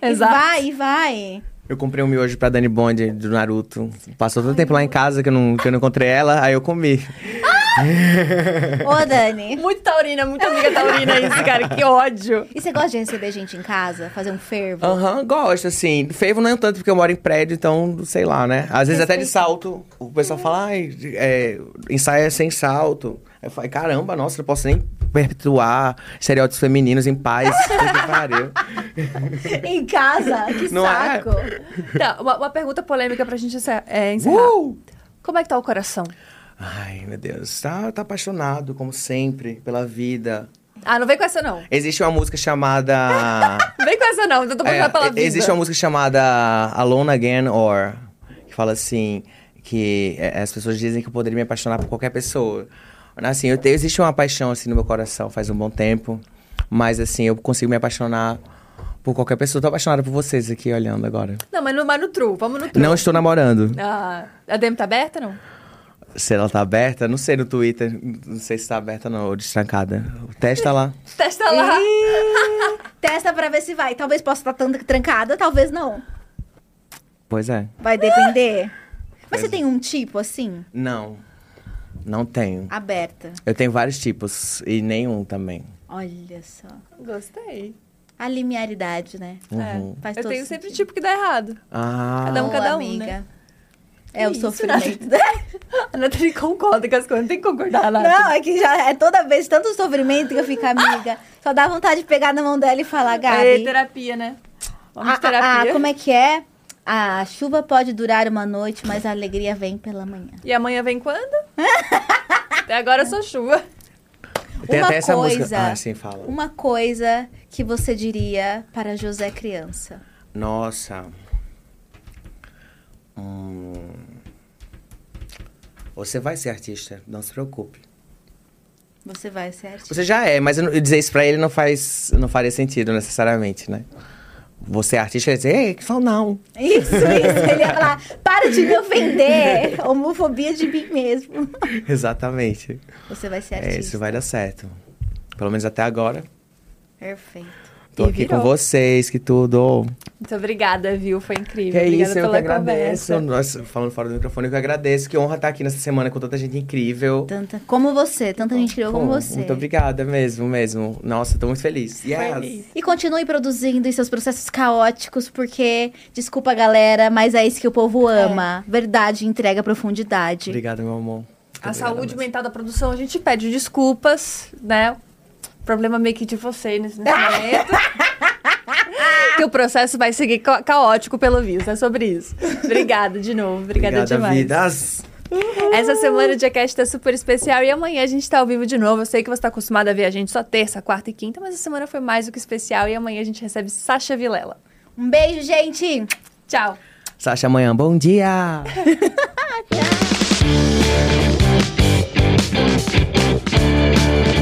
Exato. E vai, e vai. Eu comprei um miojo pra Dani Bond do Naruto. Passou todo tempo lá em casa que eu não, que eu não encontrei ela, aí eu comi. Ô, Dani. Muito taurina, muito amiga taurina isso, cara. Que ódio. E você gosta de receber gente em casa? Fazer um fervo? Aham, gosto, assim. Fervo não é tanto porque eu moro em prédio, então, sei lá, né? Às vezes até de salto. O pessoal fala, ai, é, ensaio é sem salto. Eu falo, caramba, nossa, não posso nem perpetuar estereótipos femininos em paz. Puta que pariu. em casa? Que Não é? saco. Tá, uma, uma pergunta polêmica pra gente encerrar. é, encerrar. Uh! Como é que tá o coração? Ai, meu Deus. Tá, tá apaixonado, como sempre, pela vida. Ah, não vem com essa não. Existe uma música chamada. Não vem com essa não, eu tô É, passando pela vida. existe uma música chamada Alone Again Or, que fala assim, que é, as pessoas dizem que eu poderia me apaixonar por qualquer pessoa. Assim, eu tenho, existe uma paixão assim no meu coração faz um bom tempo, mas assim, eu consigo me apaixonar por qualquer pessoa. Tô apaixonada por vocês aqui olhando agora. Não, mas no, mas no true, vamos no true. Não estou namorando. Ah, a DM tá aberta, não? Se ela tá aberta, não sei no Twitter, não sei se tá aberta não, ou destrancada. Testa lá. Testa lá. Testa pra ver se vai. Talvez possa estar tão trancada, talvez não. Pois é. Vai depender. Mas Pois você é. tem um tipo assim, Não. Não tenho. aberta? Eu tenho vários tipos e nenhum também. Olha só. Gostei. A linearidade, né? Uhum. Faz Eu tenho sempre sentido. tipo que dá errado. Ah. Cada um, Ô, cada um, amiga. né? É o Isso, sofrimento. A Nathalie concorda com as coisas, não tem que concordar nada. Não, é que já é toda vez tanto sofrimento que eu fico amiga. Só dá vontade de pegar na mão dela e falar, É Gabi. terapia, né? Vamos de terapia. como é que é? A chuva pode durar uma noite, mas a alegria vem pela manhã. E amanhã vem quando? Até agora eu sou chuva. Tem Uma até essa coisa- música. Ah, sim, fala. Uma coisa que você diria para José criança. Nossa. Você vai ser artista, não se preocupe. Você vai ser artista. Você já é, mas eu eu dizer isso pra ele não faz, não faria sentido necessariamente, né? Você é artista, ele dizer, ei, que fala não. Isso, isso. Ele ia falar, para de me ofender. Homofobia de mim mesmo. Exatamente. Você vai ser É, artista. isso vai dar certo. Pelo menos até agora. Perfeito. Tô E aqui virou. com vocês, que tudo. Muito obrigada, viu? Foi incrível. Que é obrigada isso, eu que pela agradeço. Nossa, falando fora do microfone, eu que agradeço. Que honra estar aqui nessa semana com tanta gente incrível. Tanta, como você, tanta gente criou como você. Muito obrigada mesmo, mesmo. Nossa, tô muito feliz. Yes. Feliz. E continue produzindo em seus processos caóticos, porque, desculpa galera, mas é isso que o povo ama. Verdade, entrega profundidade. Obrigado, meu amor. Muito A obrigado saúde mesmo. mental da produção, a gente pede desculpas, né? problema meio que de vocês nesse, momento. que o processo vai seguir ca caótico, pelo visto. É sobre isso. Obrigada de novo. Obrigada, Obrigada demais. Vidas. Uhum. Essa semana o Diacast é super especial e amanhã a gente tá ao vivo de novo. Eu sei que você tá acostumado a ver a gente só terça, quarta e quinta, mas a semana foi mais do que especial e amanhã a gente recebe Sasha Vilela. Um beijo, gente! Tchau! Sasha, amanhã, bom dia! Tchau!